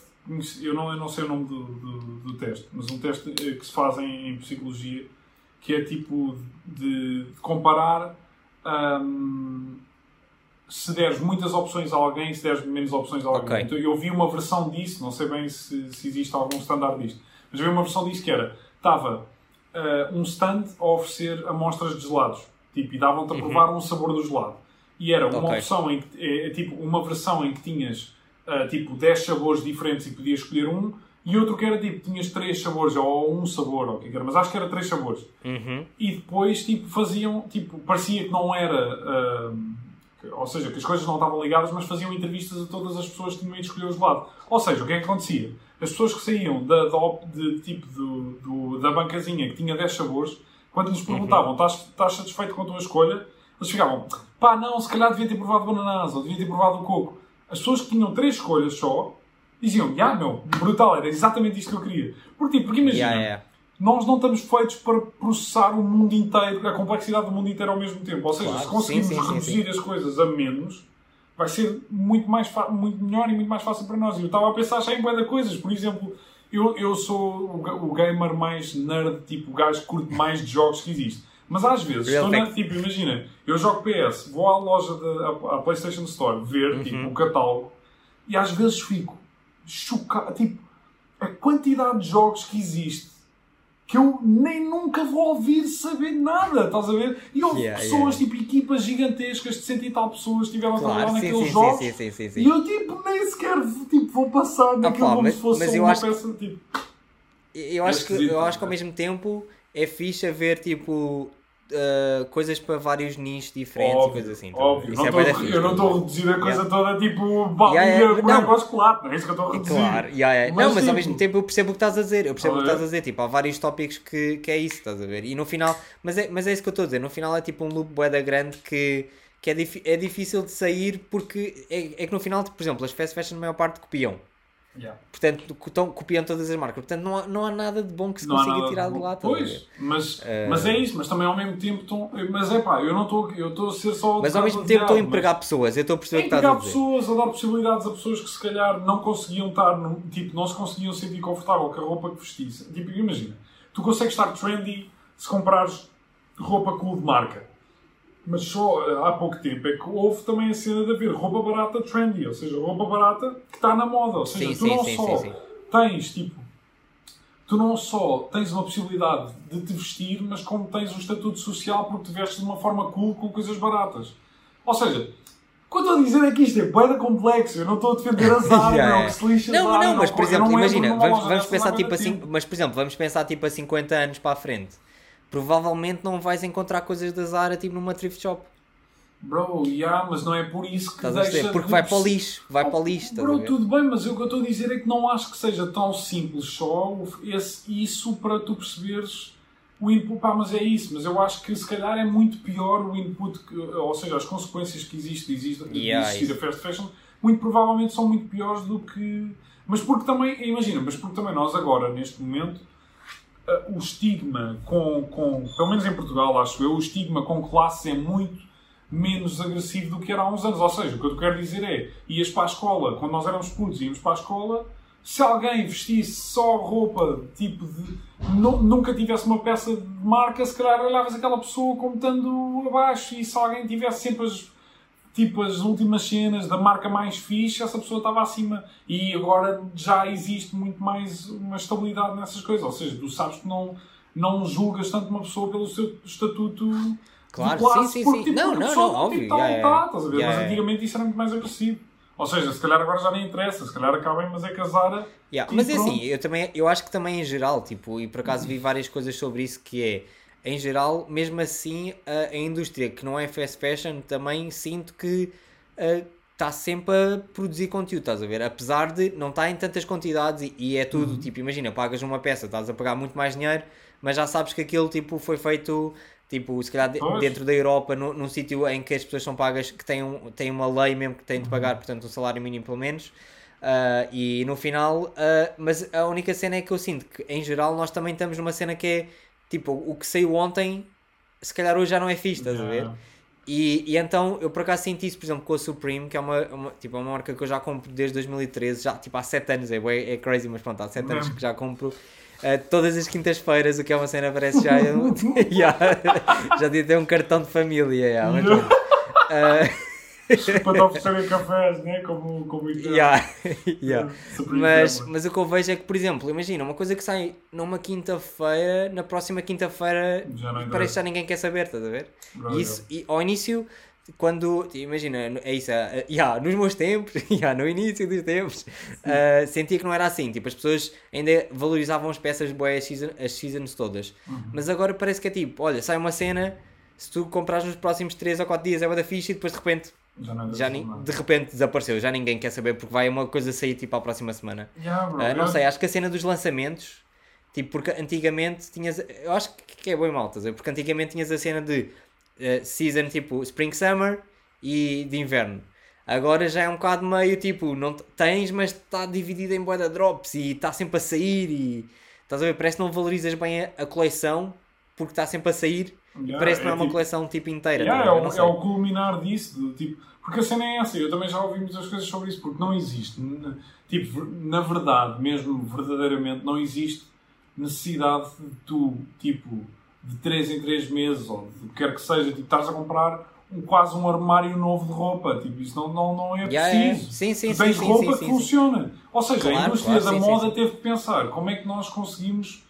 eu não, eu não sei o nome do, do, do teste, mas um teste eh, que se faz em, em psicologia, que é tipo de, de comparar ahm, se deres muitas opções a alguém se deres menos opções a alguém. Ok. Então, eu vi uma versão disso, não sei bem se, se existe algum standard disto, mas vi uma versão disso que era, estava ah, um stand a oferecer amostras de gelados, tipo, e davam-te a provar um sabor do gelado. E era uma Uhum. Ok. opção em que, é tipo, uma versão em que tinhas ah, tipo 10 sabores diferentes e podias escolher um, e outro que era tipo, tinhas 3 sabores, ou um sabor, ou o que era, mas acho que era 3 sabores. Uhum. E depois, tipo, faziam, tipo, parecia que não era, que- ou seja, que as coisas não estavam ligadas, mas faziam entrevistas a todas as pessoas que tinham ido escolher o gelado. Ou seja, o que é que acontecia? As pessoas que saíam da, da de, tipo, do, do- da bancazinha que tinha 10 sabores, quando lhes perguntavam, estás, estás satisfeito com a tua escolha? Eles ficavam, pá, não, se calhar devia ter provado banananas ou devia ter provado o coco. As pessoas que tinham três escolhas só diziam, já, meu, brutal, era exatamente isto que eu queria. Porque, porque imagina, Yeah, yeah. nós não estamos feitos para processar o mundo inteiro, a complexidade do mundo inteiro ao mesmo tempo. Ou seja, Claro, se conseguimos sim, sim, sim, reduzir as coisas a menos, vai ser muito, mais muito melhor e muito mais fácil para nós. E eu estava a pensar já em de coisas. Por exemplo, eu, eu sou o, o gamer mais nerd, tipo, o gajo que curte mais de jogos que existe. Mas às vezes, Real estou na, tipo, imagina, eu jogo PS, vou à loja da à- à PlayStation Store ver Uhum. tipo, o catálogo e às vezes fico chocado. Tipo, a quantidade de jogos que existe que eu nem nunca vou ouvir saber nada, estás a ver? E houve Yeah, pessoas, yeah. tipo, equipas gigantescas de cento e tal pessoas que estiveram a trabalhar Claro, sim, naqueles sim, jogos. sim, sim, sim, sim, E eu, tipo, nem sequer tipo, vou passar naquilo como mas- se fosse mas uma acho peça, tipo... Eu acho, que, eu acho que ao não é? mesmo tempo é fixe haver tipo uh, coisas para vários nichos diferentes e Óbvio, coisas assim. tá? óbvio. Isso Não é tô- eu não estou a reduzir a coisa toda tipo balinha, Yeah, yeah, boneco não. chocolate, não é isso que eu estou a reduzir. Claro, yeah, yeah. Mas, não, mas ao tipo, mesmo tempo eu percebo o que estás a dizer. Eu percebo o que Tá estás a dizer. Tipo, há vários tópicos que, que é isso, estás a ver? E no final, mas é, mas é isso que eu estou a dizer. No final é tipo um loop boeda grande que, que é, é difícil de sair porque é, é que no final, por exemplo, as fast fashion, a maior parte copiam. Yeah. Portanto, co- tão- copiam todas as marcas. Portanto, não há, não há nada de bom que se Não consiga tirar de de lá. Pois, mas, Eh, mas é isso, mas também ao mesmo tempo estão. Mas é pá, eu não estou eu estou a ser só. Mas ao mesmo tempo estou a mas- empregar pessoas. Eu estou a perceber o que É estás a dizer. pessoas, a dar possibilidades a pessoas que se calhar não conseguiam estar, num- tipo, não se conseguiam sentir confortável com a roupa que vestisse. Tipo, imagina, tu consegues estar trendy se comprares roupa cool de marca. Mas só eh, há pouco tempo é que houve também a cena de haver roupa barata trendy, ou seja, roupa barata que está na moda. Ou seja, Sim, tu sim, não sim, só tens, tipo, tu não só tens uma possibilidade de te vestir, mas como tens um estatuto social porque te vestes de uma forma cool com coisas baratas. Ou seja, o que eu estou a dizer é que isto é boeda complexo. Eu não estou a defender a Zara, Yeah, não, yeah. que se lixa Não, não, mas por eu exemplo, imagina, vamos, vamos pensar tipo assim, mas por exemplo, vamos pensar tipo a 50 anos para a frente. Provavelmente não vais encontrar coisas da Zara tipo numa thrift shop. Bro, yeah, mas não é por isso que Estás deixa? Porque de vai para o lixo, vai para o lixo, Bro, tudo bem, mas o que eu estou a dizer é que não acho que seja tão simples só esse, isso para tu perceberes o input. Pá, mas é isso. Mas eu acho que se calhar é muito pior o input, que, ou seja, as consequências que existe, existe de Yeah, existir isso. a fast fashion, muito provavelmente são muito piores do que. Mas porque também, imagina, mas porque também nós agora, neste momento, o estigma com, com, pelo menos em Portugal, acho eu, o estigma com classes é muito menos agressivo do que era há uns anos. Ou seja, o que eu quero dizer é, ias para a escola, quando nós éramos putos, íamos para a escola, se alguém vestisse só roupa, tipo de... nu- nunca tivesse uma peça de marca, se calhar olhavas aquela pessoa como estando abaixo, e se alguém tivesse sempre as tipo as últimas cenas da marca mais fixe, essa pessoa estava acima. E agora já existe muito mais uma estabilidade nessas coisas. Ou seja, tu sabes que não, não julgas tanto uma pessoa pelo seu estatuto Claro, classe, sim, sim, porque, sim. tipo, Não, não, pessoa, não, óbvio, Tipo, yeah, tá, yeah. estás a ver? Yeah, Mas antigamente isso era muito mais agressivo. Ou seja, se calhar agora já nem interessa, se calhar acabem, mas é Zara. Yeah, Mas é assim, eu também eu acho que também em geral, tipo, e por acaso vi várias coisas sobre isso que é em geral, mesmo assim, a, a indústria que não é fast fashion também sinto que está sempre a produzir conteúdo, estás a ver? Apesar de não estar em tantas quantidades e, e é Uhum. tudo, tipo, imagina, pagas uma peça, estás a pagar muito mais dinheiro, mas já sabes que aquilo tipo, foi feito. Tipo, se calhar de- dentro da Europa, nu- num sítio em que as pessoas são pagas, que têm, um, têm uma lei mesmo que têm de Uhum. pagar, portanto, um salário mínimo pelo menos. Uh, e no final, uh, mas a única cena é que eu sinto que em geral nós também estamos numa cena que é tipo o que saiu ontem, se calhar hoje já não é fixe, estás a ver? E, e então eu por acaso senti isso, por exemplo, com a Supreme, que é uma, uma, tipo, é uma marca que eu já compro desde 2013, já tipo há 7 anos, é, é crazy, mas pronto, há 7 anos que já compro. uh, todas as quintas-feiras, o que é uma cena parece já. eu- Yeah, já devia ter um cartão de família. yeah, mas. Uh, Para te oferecerem cafés, né? Como, como é. yeah, yeah. Supreme Mas, mas o que eu vejo é que, por exemplo, imagina, uma coisa que sai numa quinta-feira, na próxima quinta-feira parece que já ninguém quer saber, estás a ver? Isso, e ao início, quando, imagina, é isso, é, yeah, nos meus tempos, yeah, no início dos tempos, ah, sentia que não era assim, tipo, as pessoas ainda valorizavam as peças boas as, season, as seasons todas, Uhum. mas agora parece que é tipo, olha, sai uma cena, se tu comprares nos próximos 3 ou 4 dias é uma da fixe e depois de repente, Já ni- de repente desapareceu, já ninguém quer saber porque vai uma coisa sair tipo à próxima semana. Yeah, bro, Ah, não sei, acho que a cena dos lançamentos, tipo, porque antigamente tinhas, eu acho que é bom e mal, estás? Porque antigamente tinhas a cena de uh, season tipo Spring Summer e de inverno. Agora já é um bocado meio tipo, não tens, mas está dividido em boa drops e está sempre a sair e estás a ver, parece que não valorizas bem a, a coleção porque está sempre a sair yeah, parece que não é, é uma tipo, coleção tipo inteira. Yeah, é, o, é o culminar disso, de, tipo, porque a cena é essa, eu também já ouvi muitas coisas sobre isso, porque não existe, tipo, na verdade, mesmo verdadeiramente, não existe necessidade de tu, tipo, de 3 em 3 meses, ou de quer que seja, tipo, estás a comprar um, quase um armário novo de roupa. Tipo, isso não, não, não é yeah, preciso. É. Sim, sim, tu tens sim, roupa sim, que funciona. Ou seja, claro, a indústria claro, da moda teve que pensar como é que nós conseguimos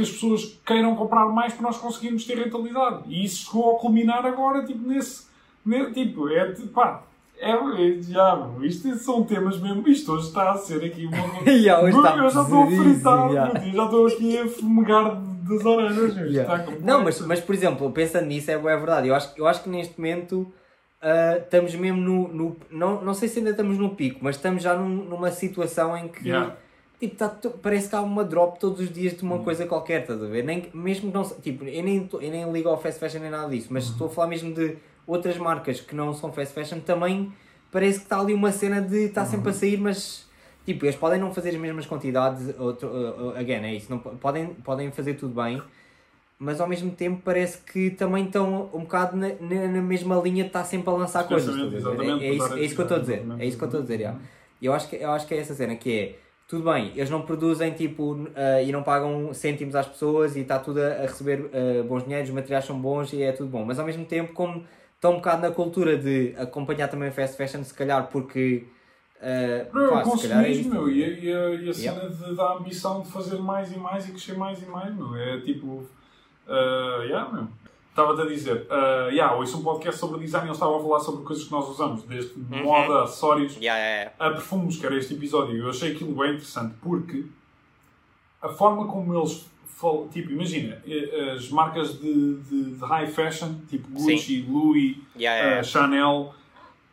que as pessoas queiram comprar mais para nós conseguirmos ter rentabilidade. E isso chegou a culminar agora, tipo, nesse. nesse tipo, é pá. É, é, já, isto são temas mesmo. Isto hoje está a ser aqui uma. yeah, eu já estou a fritar, yeah. já estou aqui a fumegar das orelhas. Yeah. Não, mas, mas por exemplo, pensando nisso, é, é verdade. Eu acho, eu acho que neste momento uh, estamos mesmo no. no não, não sei se ainda estamos no pico, mas estamos já num, numa situação em que. Yeah Tipo, tá, parece que há uma drop todos os dias de uma uhum. coisa qualquer, estás a ver? Nem, mesmo que não. Tipo, eu nem, eu nem ligo ao fast fashion nem nada disso, mas uhum. estou a falar mesmo de outras marcas que não são fast fashion também. Parece que está ali uma cena de estar tá sempre a uhum. sair, mas tipo, eles podem não fazer as mesmas quantidades. Outro, uh, uh, again, é isso. Não, podem, podem fazer tudo bem, mas ao mesmo tempo parece que também estão um bocado na, na mesma linha de estar sempre a lançar coisas. É, é, isso, é isso que eu estou a dizer. É isso que eu estou a dizer. Yeah. Eu, acho que, eu acho que é essa cena que é tudo bem, eles não produzem tipo uh, e não pagam cêntimos às pessoas e está tudo a, receber uh, bons dinheiros, os materiais são bons e é tudo bom, mas ao mesmo tempo, como estão um bocado na cultura de acompanhar também o fast fashion, se calhar porque. Uh, não, pá, o consumismo, é meu, e a, e a, e a cena de, da ambição de fazer mais e mais e crescer mais e mais, meu, é tipo. Uh, yeah, meu. Estava-te a dizer, uh, yeah, ouço um podcast sobre design e eles estavam a falar sobre coisas que nós usamos, desde uhum. moda, acessórios, yeah, yeah, a perfumes, que era este episódio. Eu achei aquilo bem interessante porque a forma como eles falam, tipo, imagina, eh, as marcas de, de, de high fashion, tipo Gucci, Sim. Louis, uh, Chanel,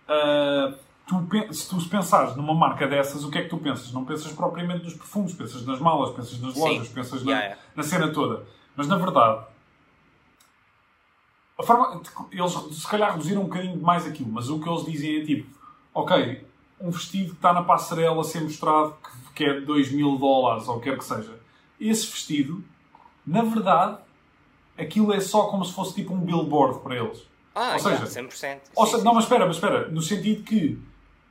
uh, tu, se tu pensares numa marca dessas, o que é que tu pensas? Não pensas propriamente nos perfumes, pensas nas malas, pensas nas lojas, Sim. pensas na, na cena toda. Mas na verdade a forma, eles se calhar reduziram um bocadinho mais aquilo, mas o que eles dizem é tipo, ok, um vestido que está na passarela a ser mostrado que, que é 2 mil dólares ou quer que seja. Esse vestido, na verdade, aquilo é só como se fosse tipo um billboard para eles. Ah, ou seja, 100%. Ou seja, não, mas espera, mas espera, no sentido que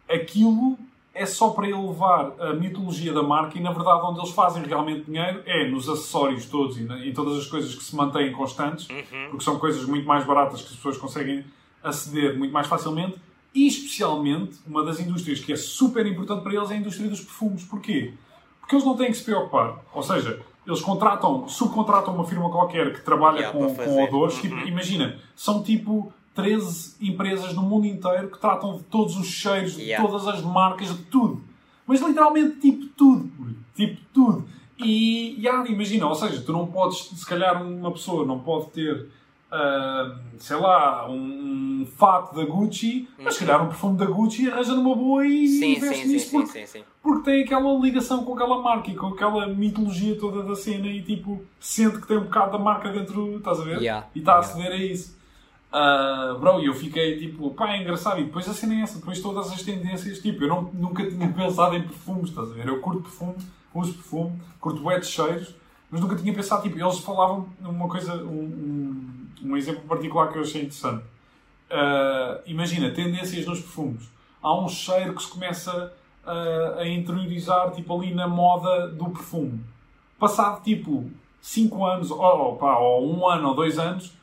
aquilo é só para elevar a mitologia da marca e, na verdade, onde eles fazem realmente dinheiro é nos acessórios todos e em todas as coisas que se mantêm constantes, uhum. porque são coisas muito mais baratas que as pessoas conseguem aceder muito mais facilmente. E, especialmente, uma das indústrias que é super importante para eles é a indústria dos perfumes. Porquê? Porque eles não têm que se preocupar. Ou seja, eles contratam, subcontratam uma firma qualquer que trabalha yeah, com, com odores. Uhum. Tipo, imagina, são tipo 13 empresas no mundo inteiro que tratam de todos os cheiros, yeah. de todas as marcas, de tudo. Mas literalmente, tipo tudo. Tipo tudo. E, yeah, imagina, ou seja, tu não podes, se calhar uma pessoa não pode ter, uh, sei lá, um, fato da Gucci, mas se calhar um perfume da Gucci arranja numa boa e sim, investe sim, nisso sim, porque, sim, porque tem aquela ligação com aquela marca e com aquela mitologia toda da cena e tipo, sente que tem um bocado da marca dentro, estás a ver? Yeah. E está a aceder a isso. Uh, bro, e eu fiquei tipo, pá, é engraçado. E depois a cena é essa, depois todas as tendências, tipo, eu não, nunca tinha pensado em perfumes, estás a ver? Eu curto perfume, uso perfume, curto de cheiros, mas nunca tinha pensado, tipo, eles falavam uma coisa, um, um, um exemplo particular que eu achei interessante. Uh, imagina, tendências nos perfumes. Há um cheiro que se começa uh, a interiorizar, tipo, ali na moda do perfume. Passado, tipo, 5 anos, ou, pá, ou um ano ou dois anos,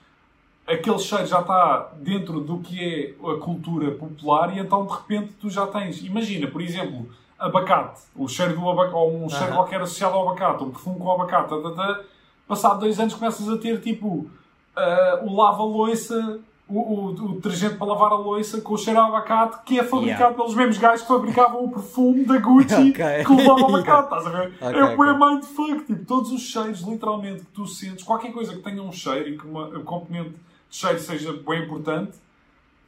aquele cheiro já está dentro do que é a cultura popular e então de repente tu já tens, imagina, por exemplo, abacate, o cheiro do abacate, ou um cheiro uhum. qualquer associado ao abacate, um perfume com abacate, tá, tá, tá, passado dois anos começas a ter tipo uh, o lava-loiça, o, o, o, detergente para lavar a loiça com o cheiro a abacate que é fabricado yeah. pelos mesmos gajos que fabricavam o perfume da Gucci okay. que levava abacate, estás a ver? Okay, é okay. mindfuck, tipo, todos os cheiros literalmente que tu sentes, qualquer coisa que tenha um cheiro e que uma, um componente cheiro seja bem importante,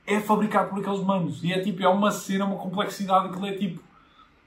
é fabricado por aqueles manos. E é tipo, é uma cena, uma complexidade, aquilo é tipo.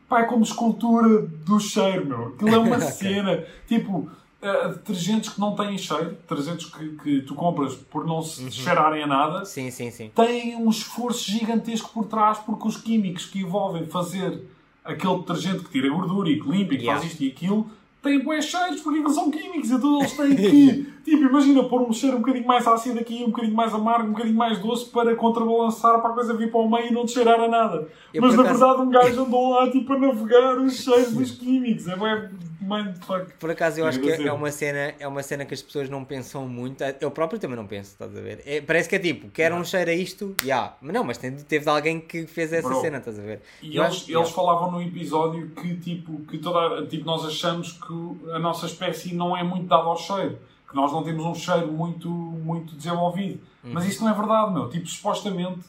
Pá, é como escultura do cheiro, meu. Aquilo é uma cena. Tipo, uh, detergentes que não têm cheiro, detergentes que, que tu compras por não se Uhum. cheirarem a nada, Sim, sim, sim. têm um esforço gigantesco por trás porque os químicos que envolvem fazer aquele detergente que tira gordura e que limpa e que Yeah. faz isto e aquilo têm bué cheiros porque eles são químicos então eles têm que tipo, imagina pôr um cheiro um bocadinho mais ácido aqui, um bocadinho mais amargo, um bocadinho mais doce para contrabalançar para a coisa vir para o meio e não te cheirar a nada. Eu, Mas na acaso- verdade um gajo andou lá tipo a navegar os cheiros dos químicos. É bué mindfuck. Por acaso eu acho que Quer é uma cena, é uma cena que as pessoas não pensam muito. Eu próprio também não penso, estás a ver? É- parece que é tipo, quero um cheiro a isto, já. Mas não, mas teve de alguém que fez essa Bro. cena, estás a ver? E Eu eles, acho- eles yeah. falavam no episódio que, tipo, que toda, tipo, nós achamos que a nossa espécie não é muito dada ao cheiro. Que nós não temos um cheiro muito, muito desenvolvido. Uhum. Mas isso não é verdade, meu. Tipo, supostamente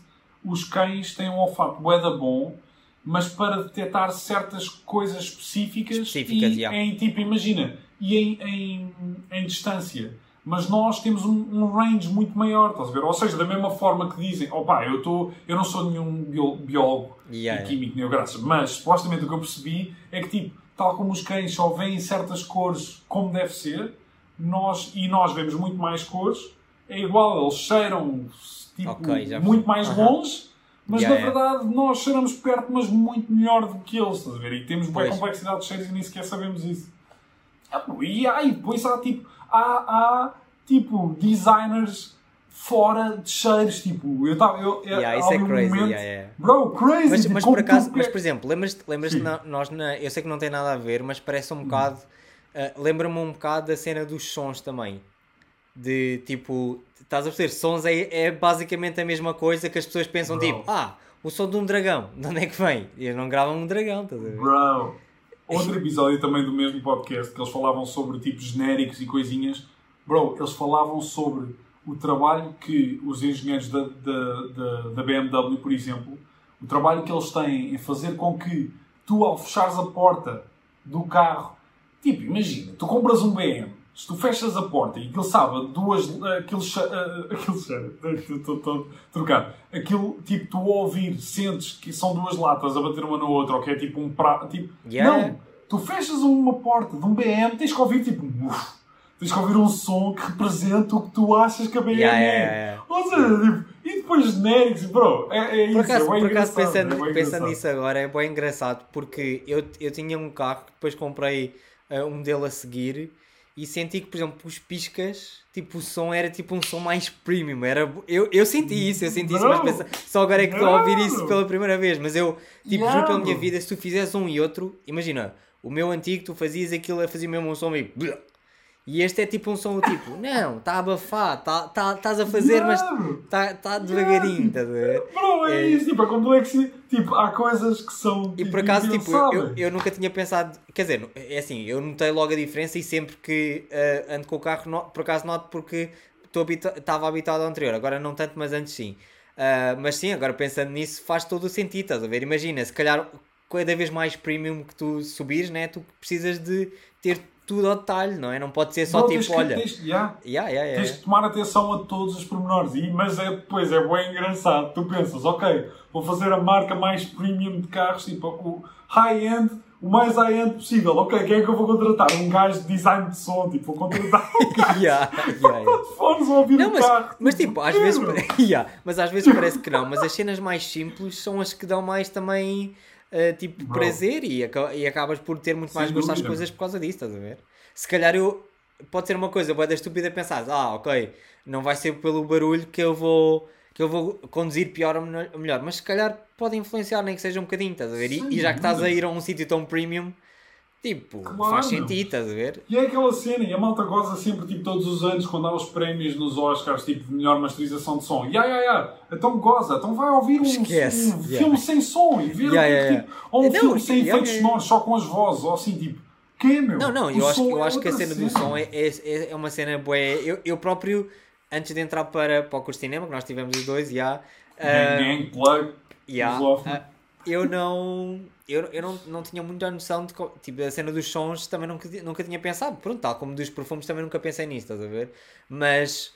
os cães têm um olfato bué bom, mas para detectar certas coisas específicas, Específicas, e yeah. em, tipo, imagina, e em, em, em distância. Mas nós temos um, um range muito maior, estás a ver? Ou seja, da mesma forma que dizem, opá, eu, tô, eu não sou nenhum bio- biólogo Yeah, e químico nem o graças, mas supostamente o que eu percebi é que, tipo, tal como os cães só veem certas cores como deve ser, nós, e nós vemos muito mais cores, é igual, eles cheiram tipo, Ok, já muito mais Aham. longe, mas Yeah, na yeah. verdade nós cheiramos perto, mas muito melhor do que eles, estás a ver? E temos boa complexidade de cheiros e nem sequer sabemos isso. Ah, E aí, depois há tipo, há, há tipo designers fora de cheiros, tipo, eu estava, eu, Yeah, isso é crazy, momento- yeah, yeah. Bro, crazy! Mas, tipo, mas por acaso, mas por exemplo, lembras-te, na- nós na, eu sei que não tem nada a ver, mas parece um bocado, ah, lembra-me um bocado da cena dos sons também. De tipo, estás a perceber, sons é, é basicamente a mesma coisa que as pessoas pensam, Bro. tipo, ah, o som de um dragão, de onde é que vem? Eles não gravam um dragão, estás a ver? Bro. Outro episódio também do mesmo podcast que eles falavam sobre tipos genéricos e coisinhas. Bro, eles falavam sobre o trabalho que os engenheiros da, da, da, da BMW, por exemplo, o trabalho que eles têm em fazer com que tu, ao fechares a porta do carro, tipo, imagina, tu compras um BM, se tu fechas a porta e aquilo sabe, duas, aquilo, ah, aquilo estou trocado, aquilo, tipo, tu ouvir, sentes que são duas latas a bater uma na outra, ou que é tipo um prato, tipo, Yeah. não, tu fechas uma porta de um BM, tens que ouvir, tipo, uf, tens que ouvir um som que representa o que tu achas que a BM Yeah, é. yeah, yeah. Ou seja, tipo, e depois genéricos, bro, é, é isso, Por acaso, é bem por acaso pensando, é pensando nisso agora, é bem engraçado porque eu, eu tinha um carro que depois comprei uh, um modelo a seguir e senti que, por exemplo, os piscas, tipo, o som era tipo um som mais premium. Era, eu, eu senti isso, eu senti isso, mas Não. pensa, só agora é que estou a ouvir isso Não. pela primeira vez. Mas eu, tipo, Yeah, juro pela minha vida, se tu fizeres um e outro, imagina, o meu antigo, tu fazias aquilo, fazia mesmo um som meio. E este é tipo um som tipo, não, está a abafar, estás tá, estás a fazer, Yeah, mas está tá devagarinho, estás a ver? Bro, é, É. isso, tipo, a complexidade. Tipo, há coisas que são. E tipo, por acaso, tipo, eu, eu, nunca tinha pensado. Quer dizer, é assim, eu notei logo a diferença e sempre que ah, ando com o carro, no- por acaso noto porque estava habitado ao anterior. Agora não tanto, mas antes sim. Ah, mas sim, agora pensando nisso, faz todo o sentido, estás a ver? Imagina, se calhar cada vez mais premium que tu subires, né? Tu precisas de ter tudo ao detalhe, não é? Não pode ser só Bro, tipo, olha. tens- yeah. Yeah, yeah, yeah. Tens de tomar atenção a todos os pormenores. E, mas é depois, é bem engraçado. Tu pensas, ok, vou fazer a marca mais premium de carros, tipo o high-end, o mais high-end possível. Ok, quem é que eu vou contratar? Um gajo de design de som, tipo, vou contratar um gajo Yeah, yeah, yeah. fones a ouvir Não, o mas, carro. mas tipo, às é, vezes, Yeah, mas às vezes parece que não, mas as cenas mais simples são as que dão mais também uh, tipo Bro. prazer e, aca- e acabas por ter muito mais Sem gosto às coisas por causa disso, estás a ver? Se calhar eu pode ser uma coisa boa da estúpida pensar, ah, ok, não vai ser pelo barulho que eu vou que eu vou conduzir pior ou melhor- mas se calhar pode influenciar nem que seja um bocadinho, estás a ver? E, e já que estás a ir a um sítio tão premium, tipo, Claro, faz sentido, estás a ver? E é aquela cena, e a malta goza sempre, tipo, todos os anos, quando há os prémios nos Oscars, tipo, de melhor masterização de som. Ya, ya, ya, então goza, então vai ouvir um, Esquece. um Yeah. filme sem som e ver, Ya, ya, ya. tipo, ou um Não, filme sem ya, efeitos sonoros, só com as vozes, ou assim, tipo, que meu? Não, não, eu acho, eu é acho que a outra cena do som é, é, é uma cena boa. Eu, eu próprio, antes de entrar para, para o curso de cinema, que nós tivemos os dois, já. Gang, gang, plug, já, lusófono. Eu não. Eu, eu não, não tinha muita noção de. Tipo, a cena dos sons também nunca, nunca tinha pensado. Pronto, tal como dos perfumes também nunca pensei nisso, estás a ver? Mas.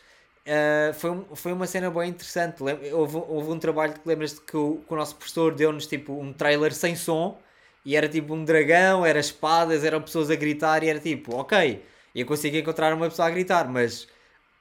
ah, foi, foi uma cena bem interessante. Houve, houve um trabalho que lembras-te que o, que o nosso professor deu-nos tipo um trailer sem som e era tipo um dragão, era espadas, eram pessoas a gritar e era tipo, ok, eu consigo encontrar uma pessoa a gritar, mas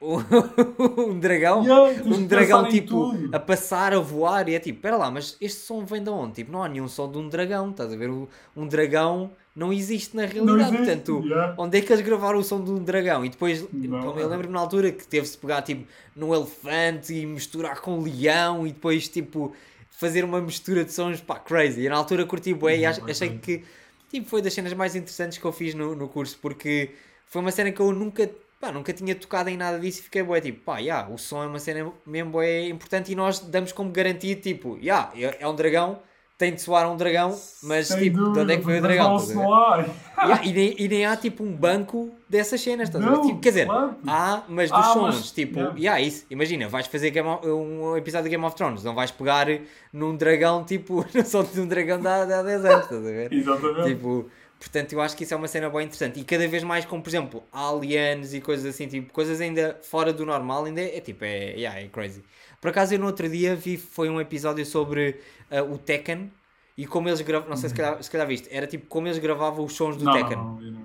um, dragão, Yeah, um dragão tipo a passar, a voar, e é tipo, pera lá, mas este som vem de onde? Tipo, não há nenhum som de um dragão, estás a ver? Um dragão não existe na realidade, existe, portanto, yeah. onde é que eles gravaram o som de um dragão? E depois, Não, eu lembro-me na altura que teve-se pegar tipo num elefante e misturar com um leão e depois tipo fazer uma mistura de sons, pá, crazy. E na altura curti bué e Uhum, achei que tipo, foi das cenas mais interessantes que eu fiz no, no curso, porque foi uma cena que eu nunca, pá, nunca tinha tocado em nada disso e fiquei bué, tipo, pá, yeah, o som é uma cena mesmo bué importante e nós damos como garantido, tipo, yeah, é é um dragão, tem de soar um dragão, mas Sem tipo, de onde é que foi o dúvida, dragão? não há. Yeah, e, nem, e nem há tipo um banco dessas cenas, estás? Não, Tipo, quer dizer, claro. há, mas dos Ah, sons, mas- tipo, yeah. yeah, isso, imagina, vais fazer Game of- um episódio de Game of Thrones, não vais pegar num dragão, tipo, no som de um dragão de há, de há 10 anos, estás a ver? Exatamente. Tipo, portanto, eu acho que isso é uma cena bem interessante. E cada vez mais, como por exemplo, aliens e coisas assim, tipo, coisas ainda fora do normal, ainda é, tipo, é, yeah, é crazy. Por acaso, eu no outro dia vi, foi um episódio sobre ah, o Tekken e como eles gravavam, não sei se calhar, se calhar viste, era tipo como eles gravavam os sons do não, Tekken. não, não,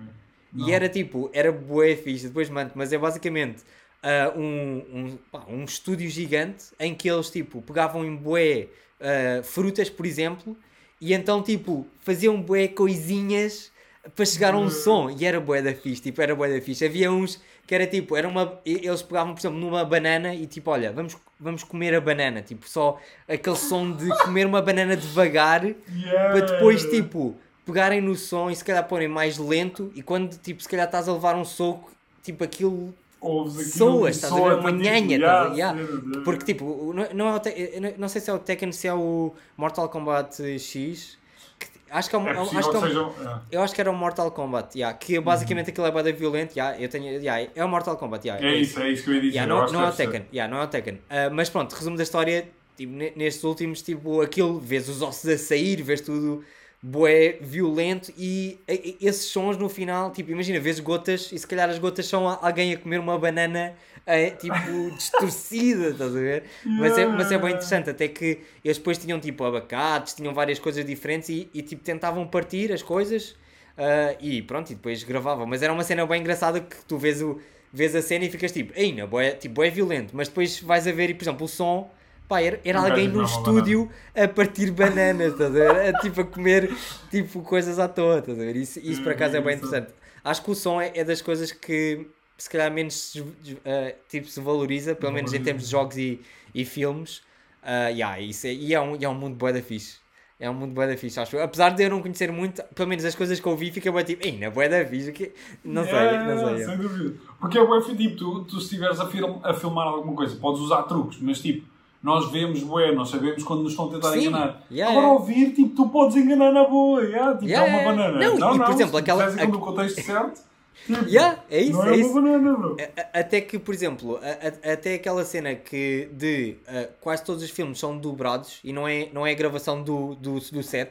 não. E era tipo, era bué fixe, depois mando, mas é basicamente ah, um, um, pá, um estúdio gigante em que eles tipo pegavam em bué ah, frutas, por exemplo, e então tipo faziam bué coisinhas para chegar a um som e era bué da fixe, tipo, era bué da fixe. Havia uns que era tipo, era uma, eles pegavam por exemplo numa banana e tipo, olha, vamos, vamos comer a banana, tipo, só aquele som de comer uma banana devagar Yeah. para depois, tipo, pegarem no som e se calhar porem mais lento e quando, tipo, se calhar estás a levar um soco, tipo, aquilo Ouves aquilo soas, e estás a ver? soa, Uma nhanha, estás yeah. yeah. Porque, tipo, não, não é o Te- não- não sei se é o Tekken, se é o Mortal Kombat X, que- acho que é, o- É acho possível que é que o- sejam. yeah. eu acho que era o Mortal Kombat, yeah, que basicamente aquilo é bada violento, yeah, eu tenho, yeah, é o Mortal Kombat, yeah, É isso, é isso que eu ia dizer. Yeah, não, acho não que é o. Tekken, yeah, não é o Tekken. Ah, mas pronto, resumo da história, tipo, ne- nestes últimos, tipo, aquilo, vês os ossos a sair, vês tudo bué, violento e, e- esses sons no final, tipo, imagina, vês gotas e se calhar as gotas são alguém a comer uma banana, eh, tipo, distorcida, estás a ver? Mas, é, mas é bem interessante, até que eles depois tinham, tipo, abacates, tinham várias coisas diferentes e, e, tipo, tentavam partir as coisas ah, e pronto, e depois gravavam. Mas era uma cena bem engraçada que tu vês, o, vês a cena e ficas tipo, bué, tipo, é violento. Mas depois vais a ver e, por exemplo, o som, pá, era, era alguém uma estúdio a partir bananas, estás a ver? A, tipo, a comer tipo, coisas à toa, estás a ver? Isso, isso por acaso é bem interessante. Acho que o som é, é das coisas que se calhar menos se, ah, tipo, se valoriza, pelo menos em termos de jogos e, e filmes. Ah, yeah, isso é, e é um, é um mundo bué da fixe. É um mundo bué da fixe, acho. Apesar de eu não conhecer muito, pelo menos as coisas que eu vi, fica bué tipo, ei, na bué da fixe, que... não sei, Yeah, não sei. Sem dúvida. Porque é bué tipo, tu, tu se estiveres a, film- a filmar alguma coisa, podes usar truques, mas tipo, nós vemos bué, nós sabemos quando nos estão a tentar Sim. enganar. Yeah, Agora yeah. ouvir, tipo, tu podes enganar na boa, yeah, tipo, Yeah, é uma banana. Não, Não, e, não, por exemplo, se aquela- ir no contexto certo, tipo, Yeah, é isso, não é é, isso. banana, bro. A- a- Até que, por exemplo, a- a- até aquela cena que de ah, quase todos os filmes são dobrados e não é, não é a gravação do, do, do set,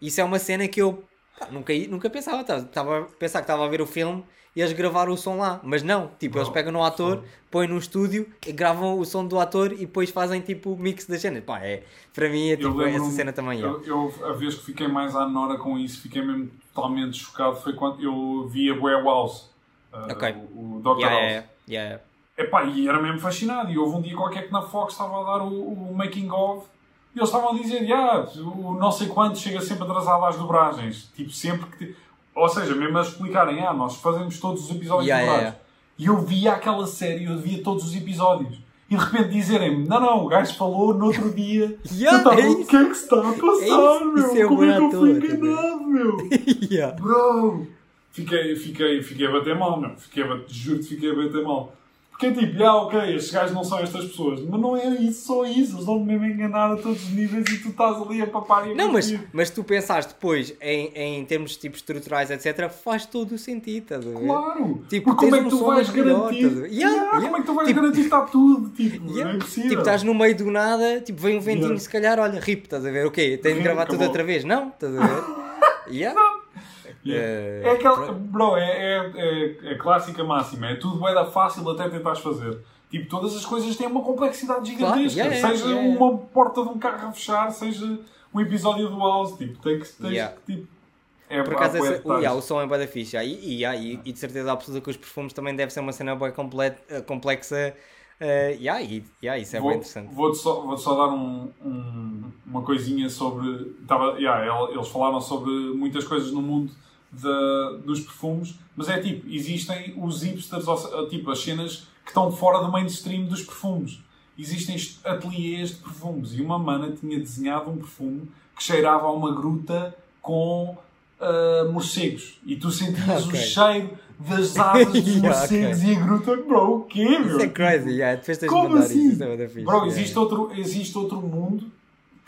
isso é uma cena que eu pá, nunca, nunca pensava. Estava a pensar que estava a ver o filme e eles gravaram o som lá, mas não, tipo, eles Não, pegam no ator, põem no estúdio, e gravam o som do ator e depois fazem tipo o mix das cenas. Pá, é, para mim é tipo essa cena também. é. Eu, eu, a vez que fiquei mais à nora com isso, fiquei mesmo totalmente chocado, foi quando eu vi a Bué House, uh, Ok. o, o Dr. Yeah, House. yeah, yeah. Epá, e era mesmo fascinado. E houve um dia qualquer que na Fox estava a dar o, o making of e eles estavam a dizer, ah, o não sei quanto chega sempre atrasado às dobragens. Tipo, sempre que. te- Ou seja, mesmo a explicarem, ah, nós fazemos todos os episódios Yeah, dobrados. yeah, E eu via aquela série, eu via todos os episódios. E de repente dizerem-me, não, não, o gajo falou no outro dia. Yeah, eu é o que é que se está a passar, isso, meu? isso é Como é que eu fui tá enganado, meu? Yeah. Bro! Fiquei, fiquei, fiquei a bater mal, meu. Fiquei a bater, juro-te, fiquei a bater mal. Porque é tipo, ah, ok, estes gajos não são estas pessoas. Mas não é isso, só isso. Eles vão mesmo enganar a todos os níveis e tu estás ali a papar e a Não, mas, mas tu pensares depois em, em termos tipo, estruturais, etc., faz todo o sentido, estás a ver? Claro! Tipo, Porque como é que tu vais melhor, garantir? a ver? Yeah, Yeah, yeah. Como é que tu vais Tipo- garantir está tudo? Tipo, Yeah. é impossível. Tipo, estás no meio do nada, tipo, vem um ventinho, Yeah. se calhar, olha, rip, estás a ver? Ok, tenho de gravar tudo outra vez. Não, estás a ver? Yeah. Yeah. Eh, É aquela. Bro, é, é, é, é clássica máxima. É tudo bué da fácil até tentares fazer. Tipo, todas as coisas têm uma complexidade Claro, gigantesca. yeah, yeah, seja yeah, uma porta de um carro a fechar, seja um episódio do House. Tipo, tem que. Tens Yeah. que tipo, É, Por acaso, esse, o, yeah, o som é bué da fixe. yeah, E, e, e, e de certeza absoluta que os perfumes também deve ser uma cena bem eh, complexa. eh, yeah, e, yeah, isso é bem Vou- interessante. Vou-te só, vou só dar um- um- uma coisinha sobre. Tava, yeah, el- eles falaram sobre muitas coisas no mundo da- dos perfumes, mas é tipo, existem os hipsters, se- tipo, as cenas que estão fora do mainstream dos perfumes. Existem ateliês de perfumes e uma mana tinha desenhado um perfume que cheirava a uma gruta com ah, morcegos e tu sentias Ok. o cheiro das asas dos Yeah, morcegos e a gruta, bro, o quê, meu? Isso é crazy, yeah, depois tens de Como mandar assim? isso, isso é. Bro, yeah, existe, outro, existe outro mundo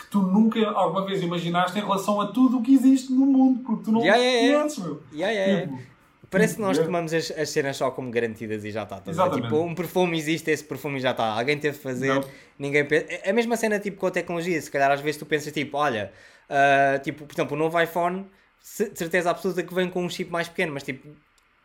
que tu nunca alguma vez imaginaste em relação a tudo o que existe no mundo, porque tu não Yeah, yeah, conheces, meu. Yeah. Tipo, Parece que nós tomamos as, as cenas só como garantidas e já está. Exatamente. Tipo, um perfume existe, esse perfume já está. Alguém teve de fazer, Não. ninguém pensa. É a mesma cena tipo com a tecnologia. Se calhar às vezes tu pensas tipo, olha, ah, tipo, por exemplo, o novo iPhone, de certeza absoluta que vem com um chip mais pequeno, mas tipo,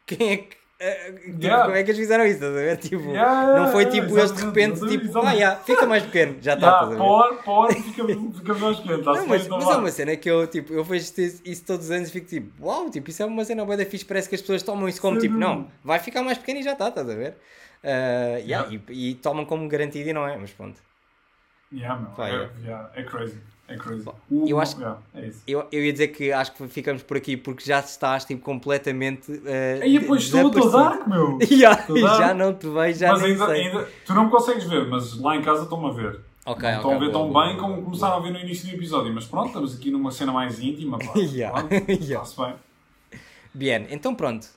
quem é que. Ah, tipo, Yeah. como é que eles fizeram isso? Ver? Tipo, Yeah, não foi yeah, tipo eles de repente, exatamente, tipo, ah, exatamente. yeah, fica mais pequeno, já está. yeah, pode, pode, fica, fica mais Não, bem, mas, mas é uma cena que eu, tipo, eu vejo isso, todos os anos e fico tipo, uau, tipo, isso é uma cena bué da fixe, parece que as pessoas tomam isso como Sem tipo, não, vai ficar mais pequeno e já está, estás a ver? Uh, yeah, E, e tomam como garantido e não é, mas pronto. Yeah, meu, Vai, é, é. yeah, é crazy. Eu acho- yeah, é. Eu, eu ia dizer que acho que ficamos por aqui porque já estás tipo completamente. Uh, Aí depois estou, desaparecido. dark, meu. Yeah, dark. já não te vejo, já mas ainda, ainda, tu não me consegues ver, mas lá em casa estão-me a ver. Ok, não estão ok, a ver boa, tão boa, bem boa, como começaram a ver no início do episódio. Mas pronto, estamos aqui numa cena mais íntima. Pá. Yeah, yeah. Está-se bem. Bien, então pronto.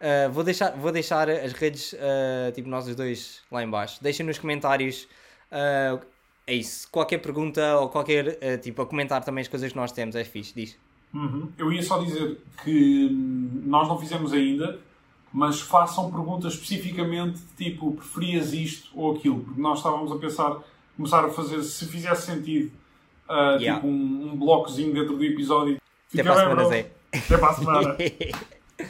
Uh, vou, deixar, vou deixar as redes, uh, tipo nós os dois, lá em baixo. Deixem nos comentários. uh, é isso. Qualquer pergunta ou qualquer, uh, tipo, a comentar também as coisas que nós temos. É fixe, diz. Uhum. Eu ia só dizer que hum, nós não fizemos ainda, mas façam perguntas especificamente de tipo, preferias isto ou aquilo? Porque nós estávamos a pensar, começar a fazer, se fizesse sentido, ah, Yeah. tipo um, um blocozinho dentro do episódio. Até para a semana. Zé. Até para a semana.